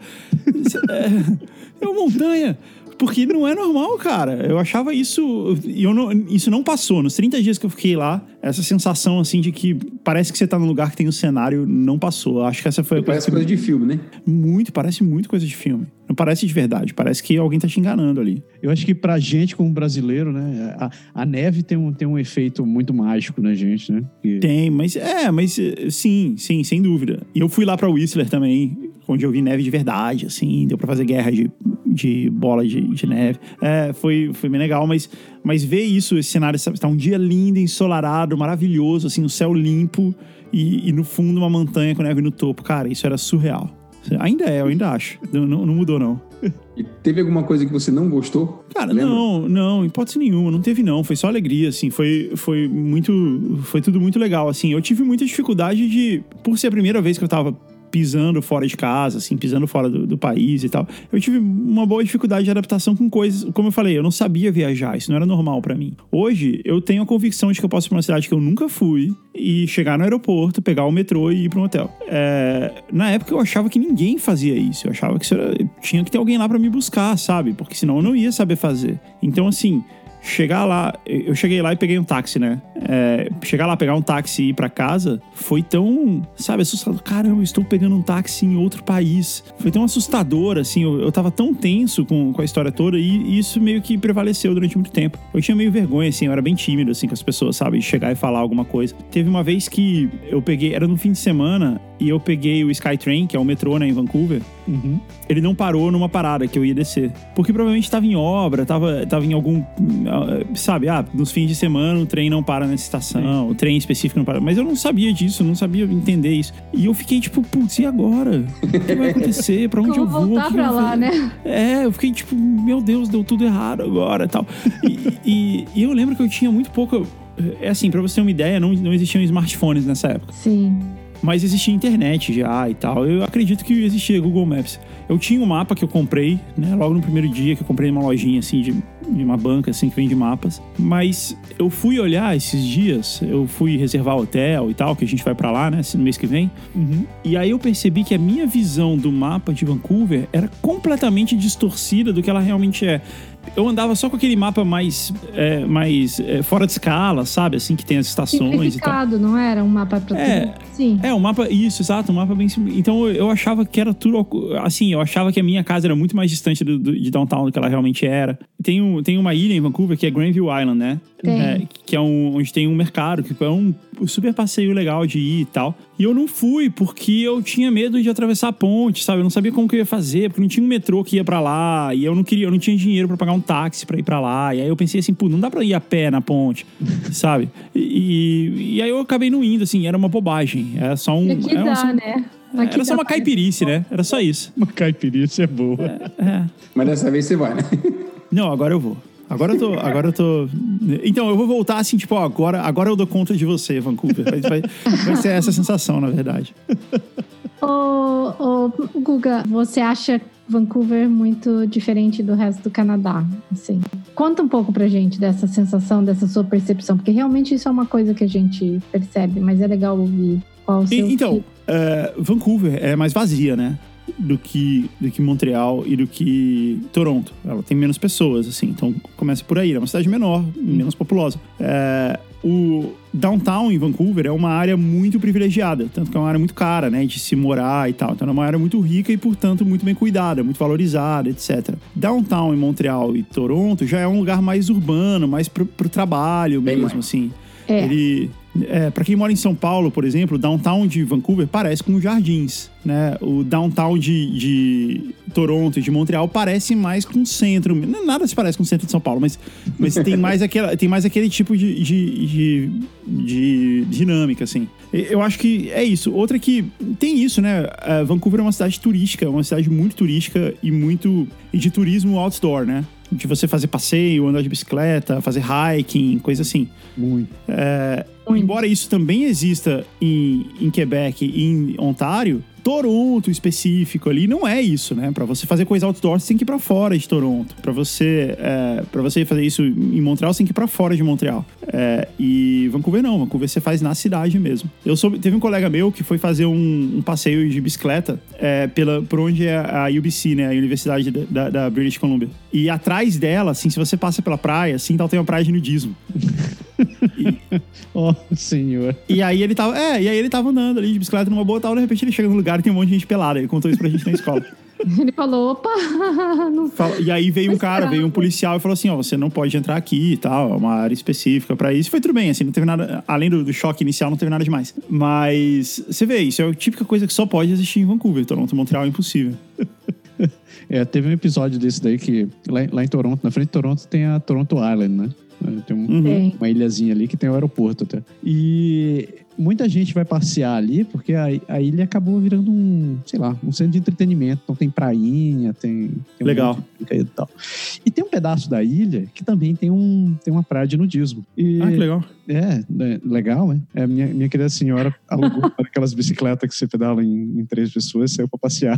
É, é uma montanha. Porque não é normal, cara. Eu achava isso. E eu não, isso não passou. Nos 30 dias que eu fiquei lá, essa sensação assim de que parece que você tá num lugar que tem um cenário, não passou. Eu Acho que essa foi a coisa Parece que coisa de filme, né? muito, parece muito coisa de filme. Não parece de verdade, parece que alguém tá te enganando ali. Eu acho que pra gente, como brasileiro, né, a, a neve tem um, tem um efeito muito mágico na gente, né? Que- Tem, mas é, mas sim, sim, sem dúvida. E eu fui lá pra Whistler também, onde eu vi neve de verdade, assim, deu pra fazer guerra de, de bola de, de neve. É, foi, foi bem legal, mas, mas ver isso, esse cenário, sabe, tá um dia lindo, ensolarado, maravilhoso, assim, o céu limpo e, e no fundo uma montanha com neve no topo. Cara, isso era surreal. Ainda é, eu ainda acho. Não, não- não mudou, não. E teve alguma coisa que você não gostou? Cara, Lembra? não, não, hipótese nenhuma, não teve não, foi só alegria, assim, foi, foi muito, foi tudo muito legal, assim, eu tive muita dificuldade de, por ser a primeira vez que eu tava pisando fora de casa, assim, pisando fora do, do país e tal, eu tive uma boa dificuldade de adaptação com coisas, como eu falei, eu não sabia viajar, isso não era normal pra mim. Hoje, eu tenho a convicção de que eu posso ir pra uma cidade que eu nunca fui e chegar no aeroporto, pegar o metrô e ir pra um hotel. É, na época eu achava que ninguém fazia isso, eu achava que isso era, tinha que ter alguém lá pra me buscar, sabe? Porque senão eu não ia saber fazer. Então, assim, chegar lá, eu cheguei lá e peguei um táxi, né? É, chegar lá, pegar um táxi e ir pra casa foi tão, sabe, assustador. Caramba, estou pegando um táxi em outro país. Foi tão assustador, assim. Eu, eu tava tão tenso com, com a história toda e, e isso meio que prevaleceu durante muito tempo. Eu tinha meio vergonha, assim, eu era bem tímido, assim, com as pessoas, sabe? De chegar e falar alguma coisa. Teve uma vez que eu peguei, era no fim de semana, e eu peguei o Skytrain, que é o metrô, né, em Vancouver Uhum. ele não parou numa parada que eu ia descer. Porque provavelmente estava em obra, estava tava em algum. ah, Sabe, ah, nos fins de semana o trem não para nessa estação, o trem específico não para. Mas eu não sabia disso, não sabia entender isso. E eu fiquei tipo, putz, e agora? O que vai acontecer? Pra onde Como eu vou? Voltar pra lá, né? É, eu fiquei tipo, meu Deus, deu tudo errado agora tal. E, e, e eu lembro que eu tinha muito pouco. É assim, pra você ter uma ideia, não, não existiam smartphones nessa época. Sim. Mas existia internet já e tal. Eu acredito que existia Google Maps. Eu tinha um mapa que eu comprei, né? Logo no primeiro dia que eu comprei numa lojinha assim de, de uma banca assim que vende mapas. Mas eu fui olhar esses dias, eu fui reservar hotel e tal, que a gente vai pra lá, né, no mês que vem. Uhum. E aí eu percebi que a minha visão do mapa de Vancouver era completamente distorcida do que ela realmente é. Eu andava só com aquele mapa mais, é, mais é, fora de escala, sabe? Assim, que tem as estações e tal. Não era? Um mapa pra É. tudo. Sim. É, um mapa, isso, exato, um mapa bem simples. Então eu, eu achava que era tudo, assim, eu achava que a minha casa era muito mais distante do, do- de downtown do que ela realmente era. Tem, um, tem uma ilha em Vancouver que é Granville Island, né? Tem. É, que é um, onde tem um mercado, que é um super passeio legal de ir e tal. E eu não fui porque eu tinha medo de atravessar a ponte, sabe? Eu não sabia como que eu ia fazer, porque não tinha um metrô que ia pra lá, e eu não queria, eu não tinha dinheiro pra pagar um táxi pra ir pra lá. E aí eu pensei assim, pô, não dá pra ir a pé na ponte, sabe? E, e, aí eu acabei não indo, assim, era uma bobagem. Era só um. Aqui era dá, só- né? Aqui era só uma caipirice, né? Era só isso. Uma caipirinha é boa. É. Mas dessa vez você vai, né? Não, agora eu vou. Agora eu tô. Agora eu tô. Então, eu vou voltar assim, tipo, ó, agora, agora eu dou conta de você, Vancouver. Vai, vai, vai ser essa sensação, na verdade. Ô, ô, Guga, você acha Vancouver muito diferente do resto do Canadá? Assim, conta um pouco pra gente dessa sensação, dessa sua percepção, porque realmente isso é uma coisa que a gente percebe, mas é legal ouvir qual o seu. então, é, Vancouver é mais vazia, né? Do que, do que Montreal e do que Toronto. Ela tem menos pessoas, assim. Então, começa por aí. É uma cidade menor, menos populosa. É, o downtown em Vancouver é uma área muito privilegiada. Tanto que é uma área muito cara, né? De se morar e tal. Então, é uma área muito rica e, portanto, muito bem cuidada, muito valorizada, etc. Downtown em Montreal e Toronto já é um lugar mais urbano, mais pro, pro trabalho Bem mesmo, mais. assim. É. Ele, é, para quem mora em São Paulo, por exemplo, o downtown de Vancouver parece com jardins, né? O downtown de, de Toronto e de Montreal parece mais com o centro. Nada se parece com o centro de São Paulo, mas, mas tem, mais aquela, tem mais aquele tipo de, de, de, de dinâmica, assim. Eu acho que é isso. Outra que tem isso, né? É, Vancouver é uma cidade turística, é uma cidade muito turística e muito e de turismo outdoor, né? De você fazer passeio, andar de bicicleta, fazer hiking, coisa assim. Muito. É, Embora isso também exista em, em Quebec e em Ontário, Toronto específico ali não é isso, né? Pra você fazer coisa outdoor, você tem que ir pra fora de Toronto. Pra você, é, para você fazer isso em Montreal, você tem que ir pra fora de Montreal. É, e Vancouver não, Vancouver você faz na cidade mesmo. Eu soube, teve um colega meu que foi fazer um, um passeio de bicicleta é, pela, por onde é a UBC, né? A Universidade da, da- da British Columbia. E atrás dela, assim, se você passa pela praia, assim, tal, tem uma praia de nudismo. Ó, senhor. E aí ele tava, é, e aí ele tava andando ali de bicicleta numa boa tal, de repente ele chega num lugar e tem um monte de gente pelada. Ele contou isso pra gente na escola. Ele falou: opa, não Fala- e aí veio um cara, veio um policial e falou assim: ó, você não pode entrar aqui e tal, é uma área específica pra isso. E foi tudo bem, assim, não teve nada, além do, do choque inicial, não teve nada demais. Mas você vê, isso é a típica coisa que só pode existir em Vancouver. Toronto, Montreal é impossível. É, teve um episódio desse daí que lá, lá em Toronto, na frente de Toronto, tem a Toronto Island, né? É, Tem um- Uhum. uma ilhazinha ali que tem o aeroporto até. E muita gente vai passear ali porque a, a ilha acabou virando um, sei lá, um centro de entretenimento. Então tem prainha, tem. tem um Legal. brincadeira e tal. E tem um pedaço da ilha que também tem, um, tem uma praia de nudismo. E, Ah, que legal. É, né, legal, né? É, minha, minha querida senhora alugou aquelas bicicletas que você pedala em, em três pessoas, saiu pra passear.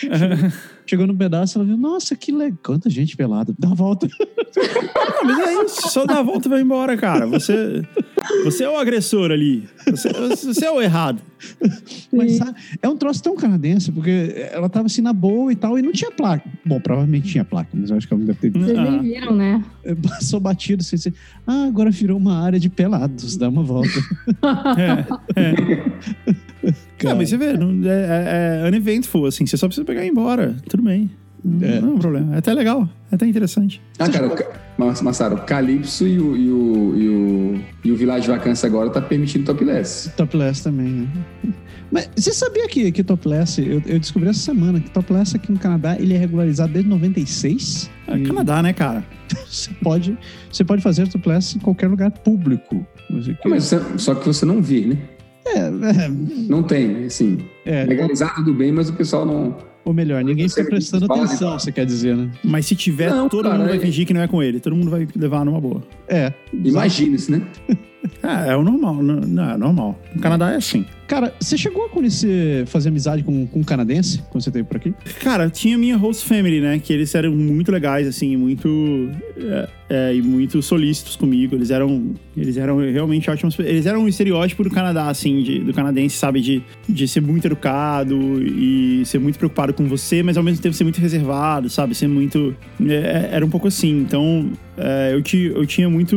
Chegou no pedaço, ela viu, nossa, que legal. Quanta gente pelada. Dá a volta. Ah, mas é isso, só dá a volta e vai embora, cara. Você, você é o agressor ali. Você, você é o errado. Mas sabe, é um troço tão canadense, porque ela tava assim na boa e tal, e não tinha placa. Bom, provavelmente tinha placa, mas eu acho que ela não deve ter. Vocês Ah. nem viram, né? Passou batido assim, assim. Ah, agora virou uma área de pelados, dá uma volta. É, é. Ah, mas você vê, não, é, é, é uneventful, assim. Você só precisa pegar e ir embora. Tudo bem. Não, É. não é um problema. É até legal. É até interessante. Ah, cara, o Massaro, o Calypso e o, e o, e o, e o Village Vacância agora tá permitindo topless. Topless também, né? Mas você sabia que, que Topless, eu, eu descobri essa semana que Topless aqui no Canadá, ele é regularizado desde 96. É E Canadá, né, cara? Você pode, você pode fazer Topless em qualquer lugar público. Você Ah, mas você- só que você não vê, né? é, é, Não tem, assim. é, Legalizar tudo bem, mas o pessoal não. Ou melhor, ninguém fica prestando atenção, você quer dizer, né? Mas se tiver, Não, todo cara, mundo vai é- fingir que não é com ele. Todo mundo vai levar numa boa. É. Imagina isso, né? É, é o normal. Não, não, é normal. No Canadá é assim. Cara, você chegou a conhecer, fazer amizade com, com um canadense quando você esteve por aqui? Cara, tinha minha host family, né? Que eles eram muito legais, assim, muito. É, é, e muito solícitos comigo. Eles eram. Eles eram realmente ótimos. Eles eram um estereótipo do Canadá, assim, de- do canadense, sabe? De, de ser muito educado e ser muito preocupado com você, mas ao mesmo tempo ser muito reservado, sabe? Ser muito. é, era um pouco assim. Então, é, eu, ti, eu tinha muito.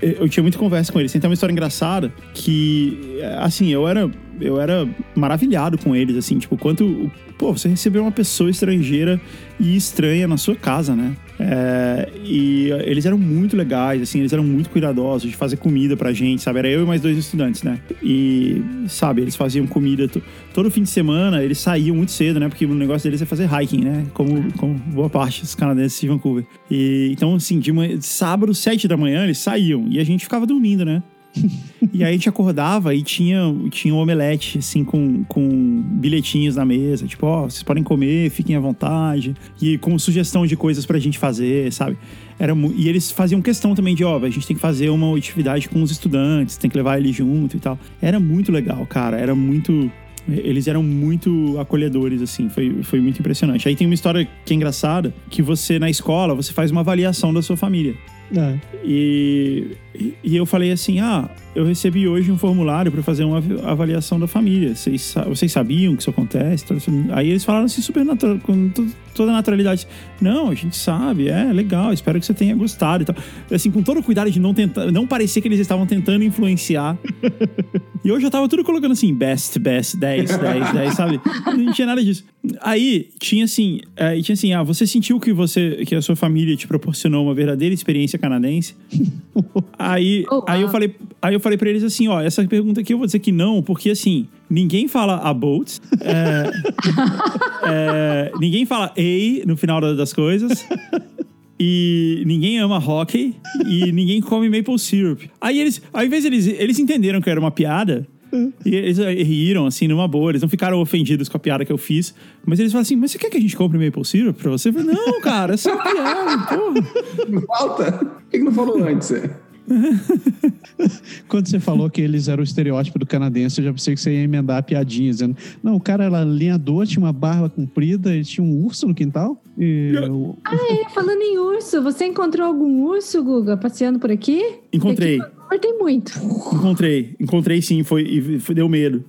Eu tinha muita conversa com eles. Tem até uma história engraçada que, é, assim, eu era. Eu era maravilhado com eles, assim, tipo, quanto. Pô, você recebeu uma pessoa estrangeira e estranha na sua casa, né? É, e eles eram muito legais, assim, eles eram muito cuidadosos de fazer comida pra gente, sabe? Era eu e mais dois estudantes, né? E, sabe, eles faziam comida to- todo fim de semana, eles saíam muito cedo, né? Porque o negócio deles é fazer hiking, né? Como, como boa parte dos canadenses de Vancouver. E, então, assim, de, manhã, de sábado, sete da manhã, eles saíam e a gente ficava dormindo, né? E aí a gente acordava e tinha, tinha um omelete, assim, com, com bilhetinhos na mesa. Tipo, ó, vocês podem comer, fiquem à vontade. E com sugestão de coisas pra gente fazer, sabe? Era e eles faziam questão também de, ó, a gente tem que fazer uma atividade com os estudantes, tem que levar eles junto e tal. Era muito legal, cara. Era muito... Eles eram muito acolhedores, assim, foi, foi muito impressionante. Aí tem uma história que é engraçada, que você, na escola, você faz uma avaliação da sua família. É. E, e- eu falei assim: ah, eu recebi hoje um formulário para fazer uma av- avaliação da família. Vocês, vocês sabiam que isso acontece? Aí eles falaram assim, super natural, com toda naturalidade: não, a gente sabe, é legal, espero que você tenha gostado e tal. Assim, com todo o cuidado de não tentar, não parecer que eles estavam tentando influenciar. E hoje eu tava tudo colocando assim, best, best, 10, 10, 10, sabe? Não tinha nada disso. Aí tinha assim, é, tinha assim, ah, você sentiu que você, que a sua família te proporcionou uma verdadeira experiência canadense? Aí, Oh, aí eu falei, aí eu falei para eles assim, ó, essa pergunta aqui eu vou dizer que não, porque assim, ninguém fala about, é, é, ninguém fala a no final da- das coisas. E ninguém ama hockey e ninguém come maple syrup. Aí eles, ao invés eles, eles entenderam que era uma piada. E eles riram, assim, numa boa. Eles não ficaram ofendidos com a piada que eu fiz. Mas eles falaram assim: Mas você quer que a gente compre maple syrup pra você? Eu falei: Não, cara, é só piada, porra. Falta? Por que que não falou antes? é? Quando você falou que eles eram o estereótipo do canadense, eu já pensei que você ia emendar a piadinha, dizendo: Não, o cara era lenhador, tinha uma barba comprida e tinha um urso no quintal. E o- É, falando em urso, você encontrou algum urso, Guga, passeando por aqui? Encontrei. Aqui tem muito. Encontrei, encontrei sim, foi, e foi, deu medo.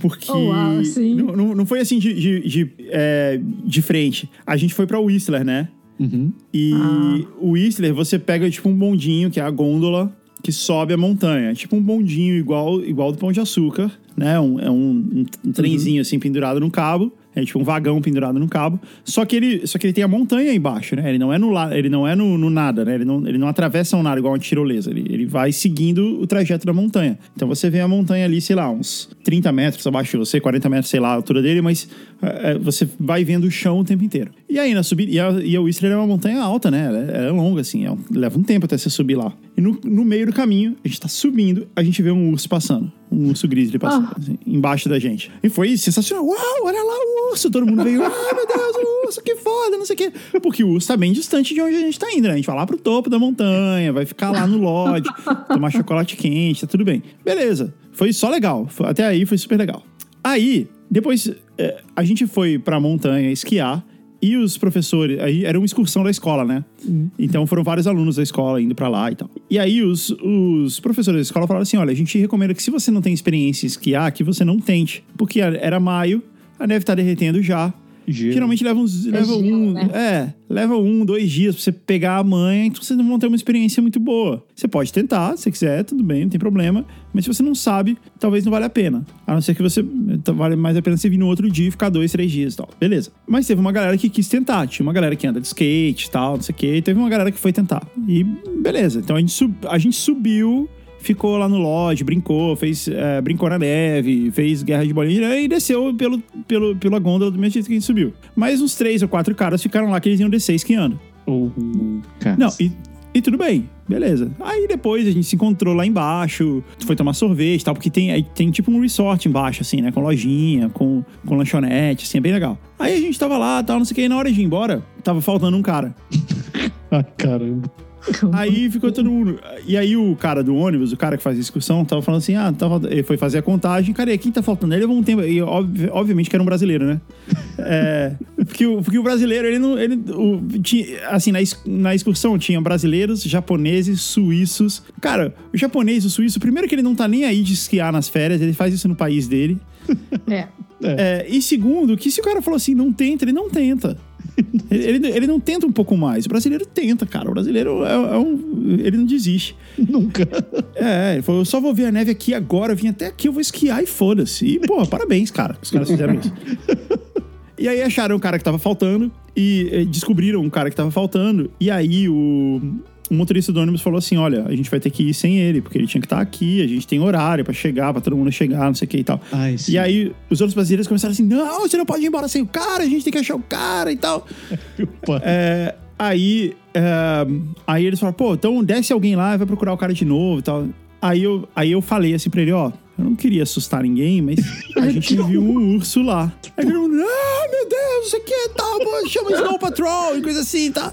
Porque Oh, uau, sim. não, não, não foi assim de, de, de, é, de frente. A gente foi pra Whistler, né? Uhum. E Ah. o Whistler, você pega tipo um bondinho, que é a gôndola, que sobe a montanha. Tipo um bondinho igual, igual do Pão de Açúcar, né? Um, é um, um, um trenzinho assim pendurado num cabo. É tipo um vagão pendurado num cabo. Só que ele, só que ele tem a montanha aí embaixo, né? Ele não é no, ele não é no, no nada, né? Ele não, ele não atravessa um nada igual uma tirolesa. Ele, ele vai seguindo o trajeto da montanha. Então você vê a montanha ali, sei lá, uns 30 metros abaixo de você, 40 metros, sei lá, a altura dele, mas você vai vendo o chão o tempo inteiro. E aí, na subida. E a, e a Whistler é uma montanha alta, né? Ela é, é longa, assim. é leva um tempo até você subir lá. E no, no meio do caminho, a gente tá subindo, a gente vê um urso passando. Um urso grizzly passando, Ah. assim, embaixo da gente. E foi sensacional. Uau, olha lá o urso. Todo mundo veio. Ah, meu Deus, o urso, que foda, não sei o quê. Porque o urso tá bem distante de onde a gente tá indo, né? A gente vai lá pro topo da montanha, vai ficar lá no lodge, tomar chocolate quente, tá tudo bem. Beleza. Foi só legal. Foi- Até aí foi super legal. Aí, depois, é, a gente foi pra montanha esquiar. E os professores, aí era uma excursão da escola, né? Então foram vários alunos da escola indo pra lá e tal. E aí os, os professores da escola falaram assim: olha, a gente recomenda que se você não tem experiência em esquiar, que você não tente. Porque era maio, a neve tá derretendo já. Gelo. Geralmente leva uns. leva gelo, um. né? É, leva um, dois dias pra você pegar a manha, então vocês não vão ter uma experiência muito boa. Você pode tentar, se quiser, tudo bem, não tem problema. Mas se você não sabe, talvez não vale a pena. A não ser que você. então Vale mais a pena você vir no outro dia e ficar dois, três dias e tal. Beleza. Mas teve uma galera que quis tentar. Tinha uma galera que anda de skate e tal, não sei o quê. E teve uma galera que foi tentar. E beleza. Então a gente, sub, a gente subiu. Ficou lá no lodge, brincou, fez, é, brincou na neve, fez guerra de bolinha e desceu pelo, pelo, pela gôndola do mesmo jeito que a gente subiu. Mas uns três ou quatro caras ficaram lá que eles iam descer esquiando. Cara. Não, e, E tudo bem, beleza. Aí depois a gente se encontrou lá embaixo, foi tomar sorvete e tal, porque tem, tem tipo um resort embaixo, assim, né? Com lojinha, com, com lanchonete, assim, é bem legal. Aí a gente tava lá, tal, não sei o que, e na hora de ir embora, tava faltando um cara. Ah, caramba. Aí ficou todo mundo. E aí o cara do ônibus, o cara que faz a excursão, tava falando assim: ah, tava, ele foi fazer a contagem, cara, e quem tá faltando? Ele levou um tempo. E ob- obviamente que era um brasileiro, né? É, porque, o, porque o brasileiro, ele não. Ele, o, tinha, assim, na, ex- na excursão tinha brasileiros, japoneses, suíços. Cara, o japonês, o suíço, primeiro que ele não tá nem aí de esquiar nas férias, ele faz isso no país dele. É. É, e segundo, que se o cara falou assim, não tenta, ele não tenta. Ele, ele, não tenta um pouco mais. O brasileiro tenta, cara. O brasileiro é, é um. Ele não desiste. Nunca. É, ele falou: eu só vou ver a neve aqui agora, eu vim até aqui, eu vou esquiar e foda-se. E, pô, parabéns, cara, os caras fizeram isso. E aí acharam o cara que tava faltando e descobriram um cara que tava faltando. E aí o, o motorista do ônibus falou assim: olha, a gente vai ter que ir sem ele, porque ele tinha que estar aqui, a gente tem horário pra chegar, pra todo mundo chegar, não sei o que e tal. Ai. E aí os outros brasileiros começaram assim: não, você não pode ir embora sem o cara, a gente tem que achar o cara e tal. É, aí, é, aí eles falaram, pô, então desce alguém lá e vai procurar o cara de novo e tal. Aí eu, aí eu falei assim pra ele, ó, eu não queria assustar ninguém, mas a gente viu um urso lá. Aí ele falou, ah, meu Deus, isso aqui é tal, chama Snow Patrol e coisa assim, tá?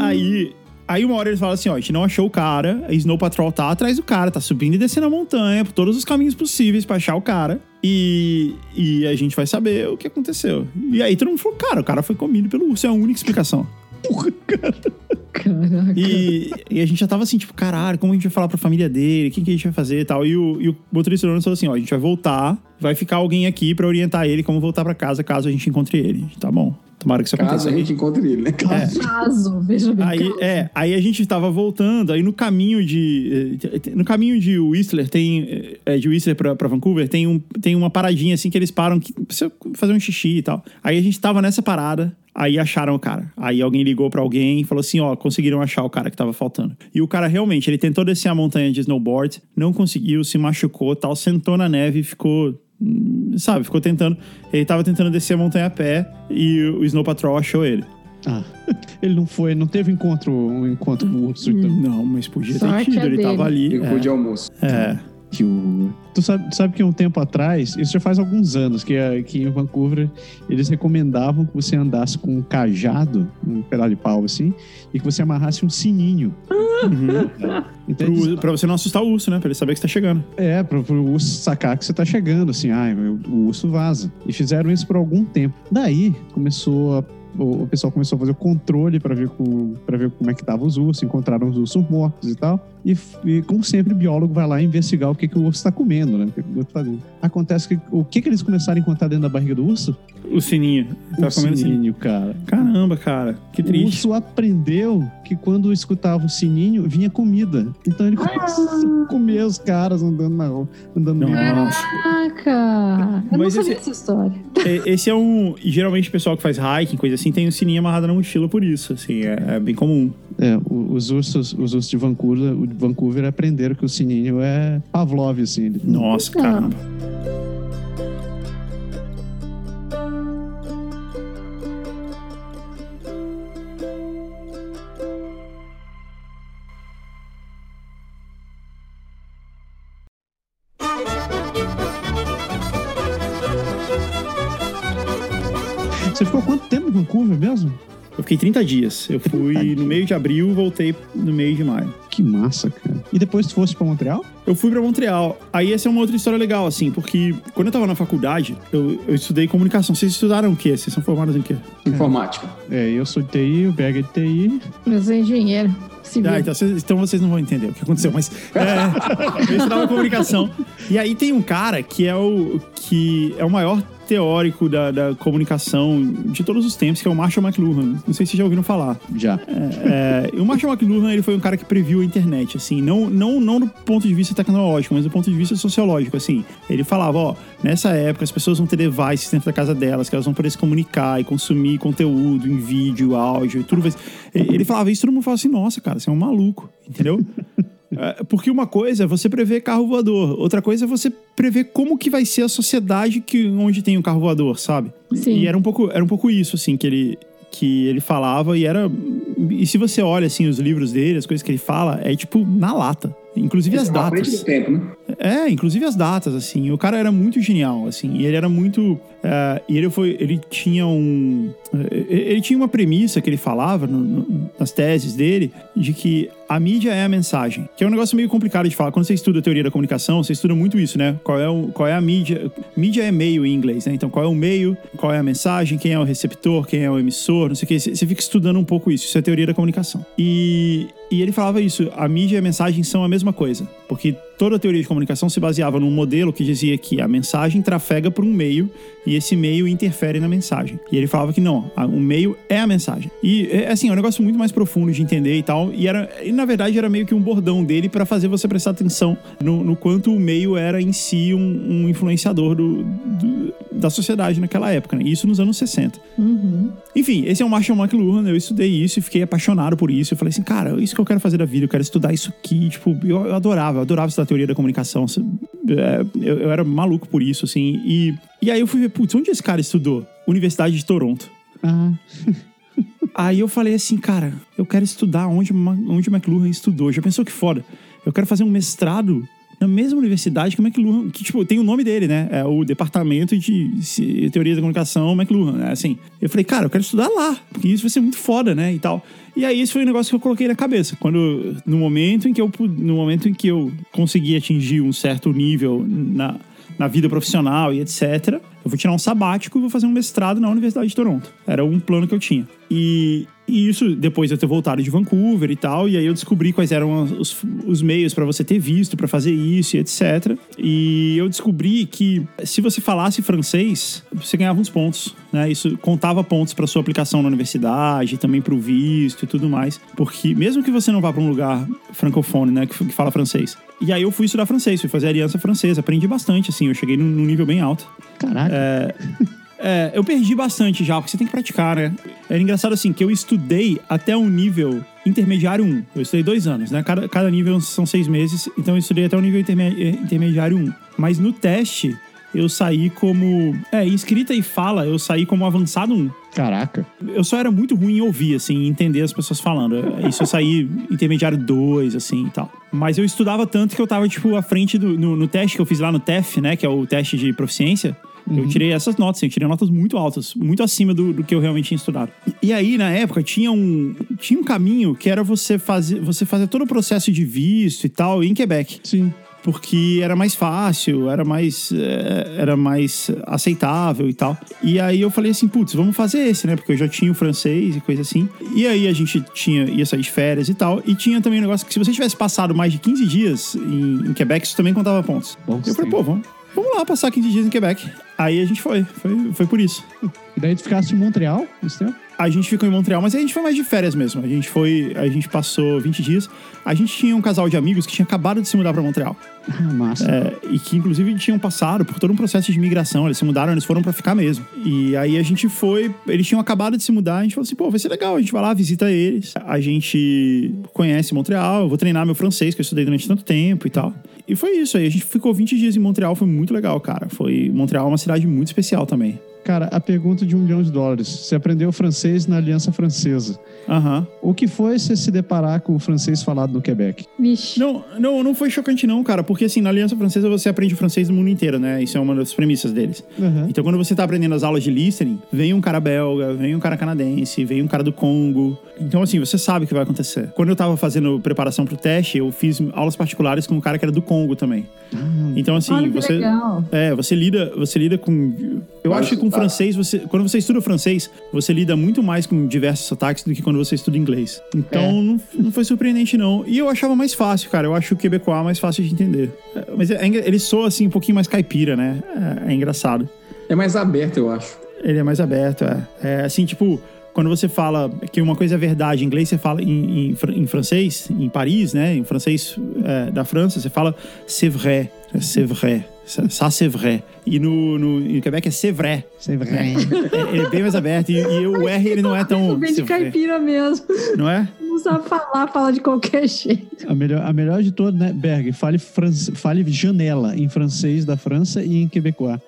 Aí, aí uma hora eles falam assim, ó, a gente não achou o cara, a Snow Patrol tá atrás do cara, tá subindo e descendo a montanha, por todos os caminhos possíveis pra achar o cara. E, e a gente vai saber o que aconteceu. E aí todo mundo falou, cara, o cara foi comido pelo urso, é a única explicação. Caraca. E, e a gente já tava assim, tipo, caralho, como a gente vai falar pra família dele? O que, que a gente vai fazer e tal? E o, e o motorista do falou assim: ó, a gente vai voltar, vai ficar alguém aqui pra orientar ele como voltar pra casa caso a gente encontre ele. Tá bom. Tomara que isso Caso aconteça. a gente encontre ele, né? Caso, veja bem. Aí, caso. é, aí a gente tava voltando, aí no caminho de. eh, No caminho de Whistler, tem. eh, De Whistler pra, pra Vancouver, tem, um, tem uma paradinha assim que eles param que precisa fazer um xixi e tal. Aí a gente tava nessa parada, aí acharam o cara. Aí alguém ligou pra alguém e falou assim: ó, conseguiram achar o cara que tava faltando. E o cara realmente, ele tentou descer a montanha de snowboard, não conseguiu, se machucou tal, sentou na neve e ficou sabe, ficou tentando. Ele tava tentando descer a montanha a pé e o Snow Patrol achou ele. Ah, ele não foi, não teve encontro, um encontro com o urso, então. Não, mas podia Sorte ter tido, é ele dele. tava ali. Ficou É, de almoço. é. Que o... Tu sabe, sabe que um tempo atrás, isso já faz alguns anos, que, que em Vancouver eles recomendavam que você andasse com um cajado, um pedaço de pau assim, e que você amarrasse um sininho. Uhum. Então, Pro- eles- pra você não assustar o urso, né? Pra ele saber que você tá chegando. É, pro, pro urso sacar que você tá chegando, assim, ai, meu, o urso vaza. E fizeram isso por algum tempo. Daí começou a. O, o pessoal começou a fazer o controle pra ver, com, ver como é que estavam os ursos, encontraram os ursos mortos e tal. E, e, como sempre, o biólogo vai lá investigar o que, que o urso tá comendo, né? O que, que o urso tá fazendo. Acontece que o que, que eles começaram a encontrar dentro da barriga do urso? O sininho. Tá o comendo sininho. sininho, cara. Caramba, cara. Que O triste. urso aprendeu que quando escutava o sininho, vinha comida. Então ele começou a comer os caras andando na rua, andando. Caraca! Eu não sabia esse- essa história. É, Esse é um. Geralmente o pessoal que faz hiking, coisa assim, tem um sininho amarrado na mochila por isso. Assim, é, é bem comum. É, o- os ursos, os ursos de Vancouver, o Vancouver aprenderam que o sininho é Pavlov, assim. Ele- Nossa, caramba. Você Eu fiquei 30 dias. Eu fui no meio de abril, voltei no meio de maio. Que massa, cara. E depois tu fosse pra Montreal? Eu fui pra Montreal. Aí essa é uma outra história legal, assim, porque quando eu tava na faculdade, eu, eu estudei comunicação. Vocês estudaram o quê? Vocês são formados em quê? Informática. É, eu sou de TI, o Berg é de TI. Eu sou engenheiro civil. Ah, então vocês, então vocês não vão entender o que aconteceu, mas é, eu estudava comunicação. E aí tem um cara que é o que é o maior teórico da, da comunicação de todos os tempos, que é o Marshall McLuhan. Não sei se vocês já ouviram falar. Já. É, e o Marshall McLuhan ele foi um cara que previu a internet, assim, não, não, não do ponto de vista tecnológico, mas do ponto de vista sociológico, assim. Ele falava, ó, nessa época as pessoas vão ter devices dentro da casa delas, que elas vão poder se comunicar e consumir conteúdo em vídeo, áudio e tudo. Ele falava isso, todo mundo falava assim, nossa, cara, você é um maluco, entendeu? É, Porque uma coisa é você prever carro voador, outra coisa é você prever como que vai ser a sociedade que, onde tem o carro voador, sabe? Sim. E era um pouco, era um pouco isso, assim, que ele, que ele falava e era e se você olha, assim, os livros dele, as coisas que ele fala, é tipo na lata. Inclusive as frente datas. do tempo, né? É, inclusive as datas, assim. O cara era muito genial, assim. E ele era muito. eh, e ele foi. Ele tinha um. eh, ele tinha uma premissa que ele falava no- no- nas teses dele de que a mídia é a mensagem. Que é um negócio meio complicado de falar. Quando você estuda teoria da comunicação, você estuda muito isso, né? Qual é, o, qual é a mídia? Mídia é meio em inglês, né? Então, qual é o meio, qual é a mensagem, quem é o receptor, quem é o emissor, não sei o. Você você fica estudando um pouco isso. Isso é teoria da comunicação. E, e ele falava isso: a mídia e a mensagem são a mesma coisa. Porque toda a teoria de comunicação se baseava num modelo que dizia que a mensagem trafega por um meio e esse meio interfere na mensagem. E ele falava que não, o meio é a mensagem. E é assim, é um negócio muito mais profundo de entender e tal. E era, e, na verdade, era meio que um bordão dele para fazer você prestar atenção no, no quanto o meio era em si um, um influenciador do, do- da sociedade naquela época, né? Isso nos anos 60. Uhum. Enfim, esse é o Marshall McLuhan, eu estudei isso e fiquei apaixonado por isso. Eu falei assim, cara, isso que eu quero fazer da vida, eu quero estudar isso aqui. Tipo, eu, eu adorava, eu adorava estudar teoria da comunicação. É, Eu, eu era maluco por isso, assim. E, e aí eu fui ver, putz, onde esse cara estudou? Universidade de Toronto. Ah, Aí eu falei assim, cara, eu quero estudar onde, onde o McLuhan estudou. Já pensou que foda? Eu quero fazer um mestrado na mesma universidade que o McLuhan, que, tipo, tem o nome dele, né? É o Departamento de Teoria da Comunicação McLuhan, né? Assim, eu falei, cara, eu quero estudar lá, porque isso vai ser muito foda, né? E tal. E aí esse foi um negócio que eu coloquei na cabeça. Quando, no momento em que eu, no momento em que eu consegui atingir um certo nível na, na vida profissional e etc. Eu vou tirar um sabático e vou fazer um mestrado na Universidade de Toronto. Era um plano que eu tinha. E, e isso depois de eu ter voltado de Vancouver e tal. E aí eu descobri quais eram os, os meios para você ter visto para fazer isso e etc. E eu descobri que se você falasse francês, você ganhava uns pontos. Né? Isso contava pontos para sua aplicação na universidade, também para o visto e tudo mais. Porque mesmo que você não vá para um lugar francofone, né, que, que fala francês. E aí eu fui estudar francês, fui fazer aliança francesa, aprendi bastante, assim, eu cheguei num, num nível bem alto. caraca. É, eu perdi bastante já, porque você tem que praticar, né? Era engraçado assim, que eu estudei até um nível intermediário 1. Eu estudei dois anos, né? Cada, cada nível são seis meses, então eu estudei até o nível interme- eh, intermediário 1. Mas no teste, eu saí como... É, em escrita e fala, eu saí como avançado 1. Caraca. Eu só era muito ruim em ouvir, assim, entender as pessoas falando. Isso eu saí intermediário 2, assim, e tal. Mas eu estudava tanto que eu tava, tipo, à frente do... No, no teste que eu fiz lá no TEF, né? Que é o teste de proficiência. Eu tirei essas notas, eu tirei notas muito altas, muito acima do, do que eu realmente tinha estudado. E aí, na época, tinha um, tinha um caminho que era você fazer, você fazer todo o processo de visto e tal em Quebec Sim. Porque era mais fácil, era mais, eh, era mais aceitável e tal. E aí eu falei assim, putz, vamos fazer esse, né? Porque eu já tinha o francês e coisa assim. E aí a gente tinha, ia sair de férias e tal. E tinha também um negócio que se você tivesse passado mais de 15 dias em, em Quebec, isso também contava pontos. Bom, eu falei, pô, vamos, vamos lá passar 15 dias em Quebec. Aí a gente foi, foi, foi por isso. E daí tu ficasse em Montreal esse tempo? A gente ficou em Montreal, mas a gente foi mais de férias mesmo. A gente foi, a gente passou 20 dias. A gente tinha um casal de amigos que tinha acabado de se mudar para Montreal. Ah, massa. É, e que inclusive tinham passado por todo um processo de migração. Eles se mudaram, eles foram pra ficar mesmo. E aí a gente foi, eles tinham acabado de se mudar, a gente falou assim, pô, vai ser legal, a gente vai lá, visita eles. A gente conhece Montreal, eu vou treinar meu francês, que eu estudei durante tanto tempo e tal. E foi isso aí, a gente ficou 20 dias em Montreal, foi muito legal, cara. Foi Montreal é uma cidade muito especial também. Cara, a pergunta de um milhão de dólares. Você aprendeu francês na Aliança Francesa. Aham. O que foi você se deparar com o francês falado no Quebec? Vixe. Não, não, não foi chocante não, cara, porque assim, na Aliança Francesa você aprende o francês do mundo inteiro, né? Isso é uma das premissas deles. Aham. Então, quando você tá aprendendo as aulas de listening, vem um cara belga, vem um cara canadense, vem um cara do Congo. Então, assim, você sabe o que vai acontecer. Quando eu tava fazendo preparação pro teste, eu fiz aulas particulares com um cara que era do Congo também. Então, assim, Olha você. legal. É, você lida, você lida com. Eu acho que com francês, você, quando você estuda francês, você lida muito mais com diversos sotaques do que quando você estuda inglês. Então, É. não, não foi surpreendente, não. E eu achava mais fácil, cara. Eu acho o quebecois mais fácil de entender. É, Mas é, engra- ele soa, assim, um pouquinho mais caipira, né? É, é engraçado. É mais aberto, eu acho. Ele é mais aberto, é. É assim, tipo, quando você fala que uma coisa é verdade em inglês, você fala em, em, em francês, em Paris, né? Em francês é, da França, você fala c'est vrai, c'est vrai, ça ça, c'est vrai. E no, no em Quebec é c'est vrai. Você vai. É, ele é bem mais aberto. E, e o R ele não é tão. Vem de c'est vrai, caipira mesmo. Não é? Não sabe falar, fala de qualquer jeito. A melhor, a melhor de todas, né, Berg? Fale, fran- fale janela em francês da França e em quebecois.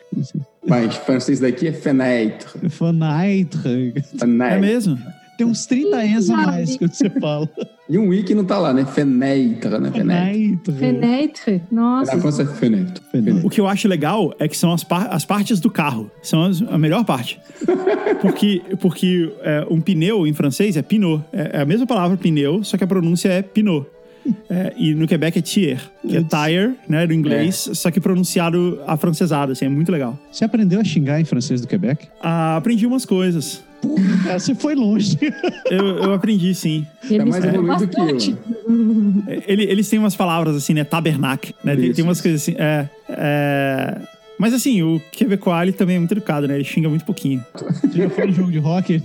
Mas francês daqui é fenêtre. Fenêtre. É Fenêtre. mesmo? Tem uns 30 E's a mais quando você fala. E um I que não tá lá, né? Fenêtre, né? Fenêtre. Fenêtre. Fenêtre. Nossa. Na França é fenêtre. Fenêtre. O que eu acho legal é que são as, par- as partes do carro. São as- a melhor parte. Porque, porque é, um pneu em francês é pinot. É, é a mesma palavra pneu, só que a pronúncia é pinot. É, e no Quebec é tier, que é tire, né, do inglês, só que pronunciado afrancesado, assim, é muito legal. Você aprendeu a xingar em francês do Quebec? Ah, aprendi umas coisas. Cara, você foi longe. Eu, eu aprendi, sim. É Eles mais têm evoluído que eu. né? Ele- eles têm umas palavras assim, né? Tabernac, né? Tem, tem umas coisas assim. É, é... Mas assim, o Quebecois ele também é muito educado, né? Ele xinga muito pouquinho. Você já foi em jogo de rock?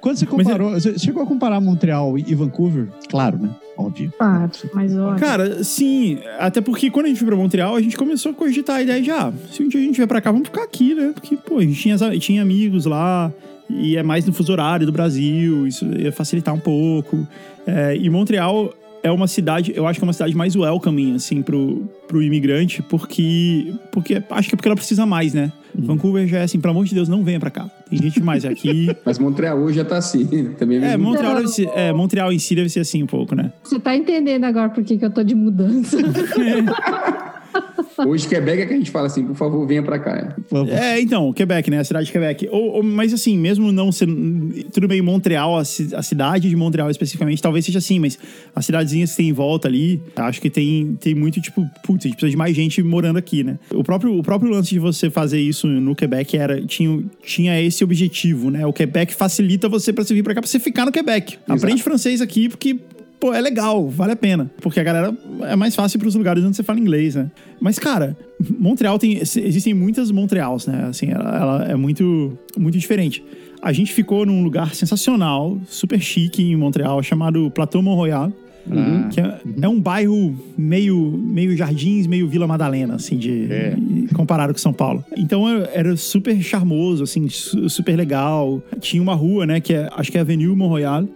Quando você comparou, você chegou a comparar Montreal e Vancouver? Claro, né? Óbvio. Claro, mas olha. Cara, sim. Até porque quando a gente foi pra Montreal, a gente começou a cogitar a ideia de, ah, se um dia a gente vier pra cá, vamos ficar aqui, né? Porque, pô, a gente tinha, tinha amigos lá. E é mais no fuso horário do Brasil, isso ia facilitar um pouco. É, e Montreal é uma cidade, eu acho que é uma cidade mais welcoming, assim, pro, pro imigrante, porque, porque acho que é porque ela precisa mais, né? Vancouver já é assim, pelo amor de Deus, não venha pra cá. Tem gente demais aqui. Mas Montreal hoje já tá assim. Também É, mesmo. Montreal, deve ser, é, Montreal em si deve ser assim um pouco, né? Você tá entendendo agora por que, que eu tô de mudança. Hoje Quebec é que a gente fala assim, por favor, venha pra cá. né? É, então, Quebec, né? A cidade de Quebec. Ou, ou- mas assim, mesmo não sendo. Tudo bem, Montreal, a, a cidade de Montreal especificamente, talvez seja assim, mas as cidadezinhas que tem em volta ali, acho que tem, tem muito, tipo, putz, a gente precisa de mais gente morando aqui, né? O próprio, o próprio lance de você fazer isso no Quebec era. Tinha, tinha esse objetivo, né? O Quebec facilita você pra você vir pra cá, pra você ficar no Quebec. Aprende francês aqui, porque. Pô, é legal, vale a pena. Porque a galera é mais fácil pros lugares onde você fala inglês, né? Mas, cara, Montreal tem. Existem muitas Montreals, né? Assim, ela, ela é muito, muito diferente. A gente ficou num lugar sensacional, super chique em Montreal, chamado Plateau Mont Royal. Que é, é um bairro meio, meio Jardins, meio Vila Madalena, assim, de, comparado com São Paulo. Então era- super charmoso, assim, su- super legal. Tinha uma rua, né, que é, acho que é Avenue Mont Royal,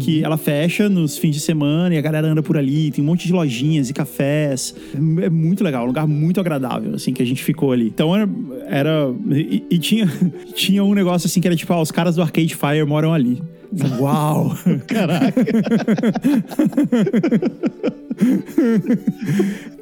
que ela fecha nos fins de semana e a galera anda por ali. Tem um monte de lojinhas e cafés. É muito legal, um lugar muito agradável, assim, que a gente ficou ali. Então era. era e, e tinha, tinha um negócio assim que era tipo, ah, os caras do Arcade Fire moram ali. Uau!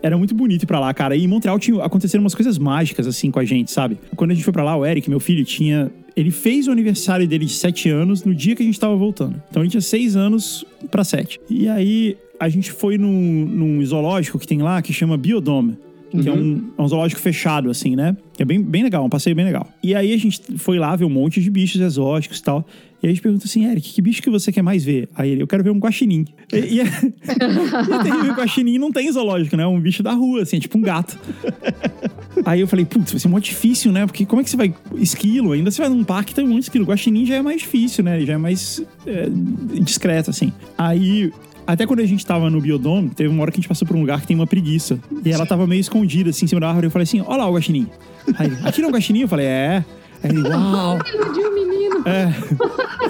Era muito bonito ir pra lá, cara. E em Montreal tinha, aconteceram umas coisas mágicas, assim, com a gente, sabe? Quando a gente foi pra lá, o Eric, meu filho, tinha. Ele fez o aniversário dele de 7 anos no dia que a gente tava voltando. Então ele tinha 6 anos pra 7. E aí a gente foi num, num zoológico que tem lá que chama Biodome. Que é, um, é um zoológico fechado, assim, né? É bem, bem legal, um passeio bem legal. E aí a gente foi lá ver um monte de bichos exóticos e tal. E aí a gente pergunta assim, Eric, que bicho que você quer mais ver? Aí ele, eu quero ver um guaxinim. E, e, é- e o guaxinim não tem zoológico, né? É um bicho da rua, assim, é tipo um gato. Aí eu falei, putz, vai ser muito difícil, né? Porque como é que você vai. Esquilo, ainda você vai num parque tem de esquilo. Guaxinim já é mais difícil, né? Já é mais é, discreto, assim. Aí. Até quando a gente tava no Biodome, teve uma hora que a gente passou por um lugar que tem uma preguiça. E ela tava meio escondida, assim, em cima da árvore. Eu falei assim: Olha lá o guaxinim. Aí ele, aqui não é um guaxinim? Eu falei: É. Aí ele, uau. de um menino.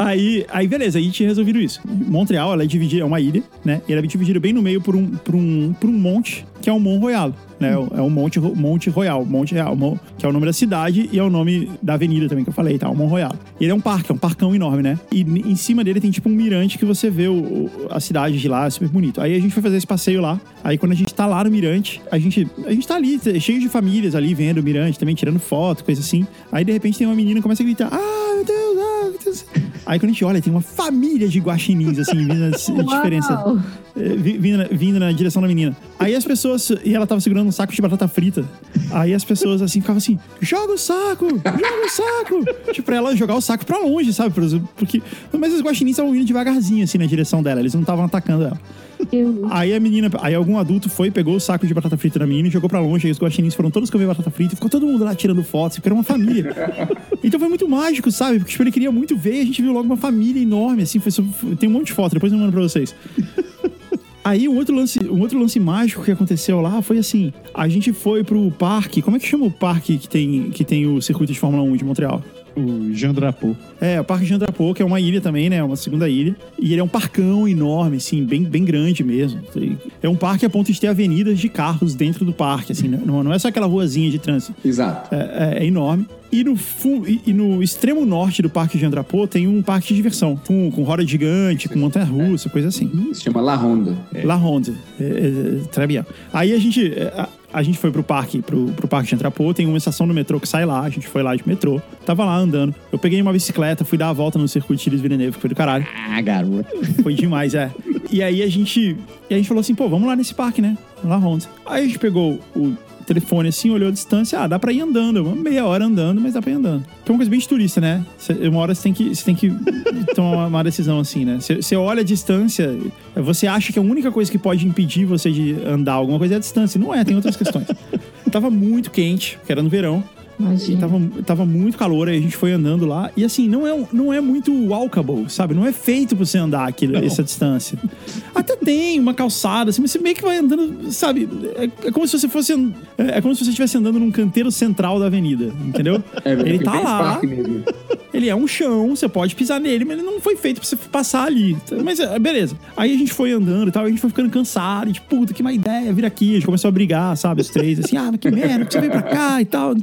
Aí, aí beleza, aí tinha resolvido isso. Montreal, ela é dividida, é uma ilha, né? E ela é dividida bem no meio por um, por um, por um monte, que é o Mont Royal, né? É o Monte, Monte Royal, Monte Real, que é o nome da cidade e é o nome da avenida também que eu falei, tá? O Mont Royal. E ele é um parque, é um parcão enorme, né? E em cima dele tem tipo um mirante que você vê o, a cidade de lá, é super bonito. Aí a gente foi fazer esse passeio lá. Aí quando a gente tá lá no mirante, a gente, a gente tá ali, cheio de famílias ali vendo o mirante, também tirando foto, coisa assim. Aí de repente tem uma menina que começa a gritar: Ah, meu Deus, ah, meu Deus. Aí quando a gente olha, tem uma família de guaxinins, assim, vindo na diferença. Vi- Vindo, na- vindo na direção da menina. Aí as pessoas. E ela tava segurando um saco de batata frita. Aí as pessoas assim ficavam assim: joga o saco! Joga o saco! tipo, pra ela jogar o saco pra longe, sabe? Por- Porque. Mas os guaxinins estavam indo devagarzinho, assim, na direção dela. Eles não estavam atacando ela. Aí a menina, aí algum adulto foi, pegou o saco de batata frita da menina e jogou pra longe. Aí os guaxinins foram todos comer batata frita e ficou todo mundo lá tirando fotos, porque era uma família. então foi muito mágico, sabe? Porque tipo, ele queria muito ver e a gente viu logo uma família enorme, assim. Foi- tem um monte de foto, depois eu mando pra vocês. Aí um outro lance, um outro lance mágico que aconteceu lá foi assim: a gente foi pro parque. Como é que chama o parque que tem, que tem o circuito de Fórmula 1 de Montreal? O Drapeau. É, o Parque Jean Drapeau, que é uma ilha também, né? Uma segunda ilha. E ele é um parcão enorme, assim, bem, bem grande mesmo. É um parque a ponto de ter avenidas de carros dentro do parque, assim. Não, não é só aquela ruazinha de trânsito. Exato. É, é- é enorme. E no, e, no extremo norte do Parque Jean Drapeau tem um parque de diversão. Com, com roda gigante, com montanha-russa, coisa assim. Se chama La Ronda. La Ronde. É, é, très bien. Aí a gente, é, a, gente foi pro parque, pro, pro parque de Antrapo, tem uma estação do metrô que sai lá, a gente foi lá de metrô, tava lá andando. Eu peguei uma bicicleta, fui dar a volta no circuito Chiles Villeneuve, que foi do caralho. Ah, garoto. Foi demais, é. E aí a gente, e a gente falou assim, pô, vamos lá nesse parque, né? La Ronde. Aí a gente pegou o telefone assim, olhou a distância, ah, dá pra ir andando, uma meia hora andando, mas dá pra ir andando. Que é uma coisa bem de turista, né? Cê- Uma hora você tem que, você tem que tomar uma- decisão assim, né? Você você olha a distância, você acha que a única coisa que pode impedir você de andar alguma coisa é a distância. Não é, tem outras questões. Tava muito quente, que era no verão. E Imagina. tava, tava muito calor, aí a gente foi andando lá. E assim, não é, não é muito walkable, sabe? Não é feito pra você andar aquilo, essa distância. Até tem uma calçada, assim, mas você meio que vai andando, sabe? É, é como se você fosse. É, é como se você estivesse andando num canteiro central da avenida, entendeu? É, ele tá lá, ele é um chão, você pode pisar nele, mas ele não foi feito pra você passar ali. Mas é, beleza. Aí a gente foi andando e tal, a gente foi ficando cansado, e tipo, puta, que má ideia, vir aqui. A gente começou a brigar, sabe, os três, assim, ah, mas que merda, que você veio pra cá e tal.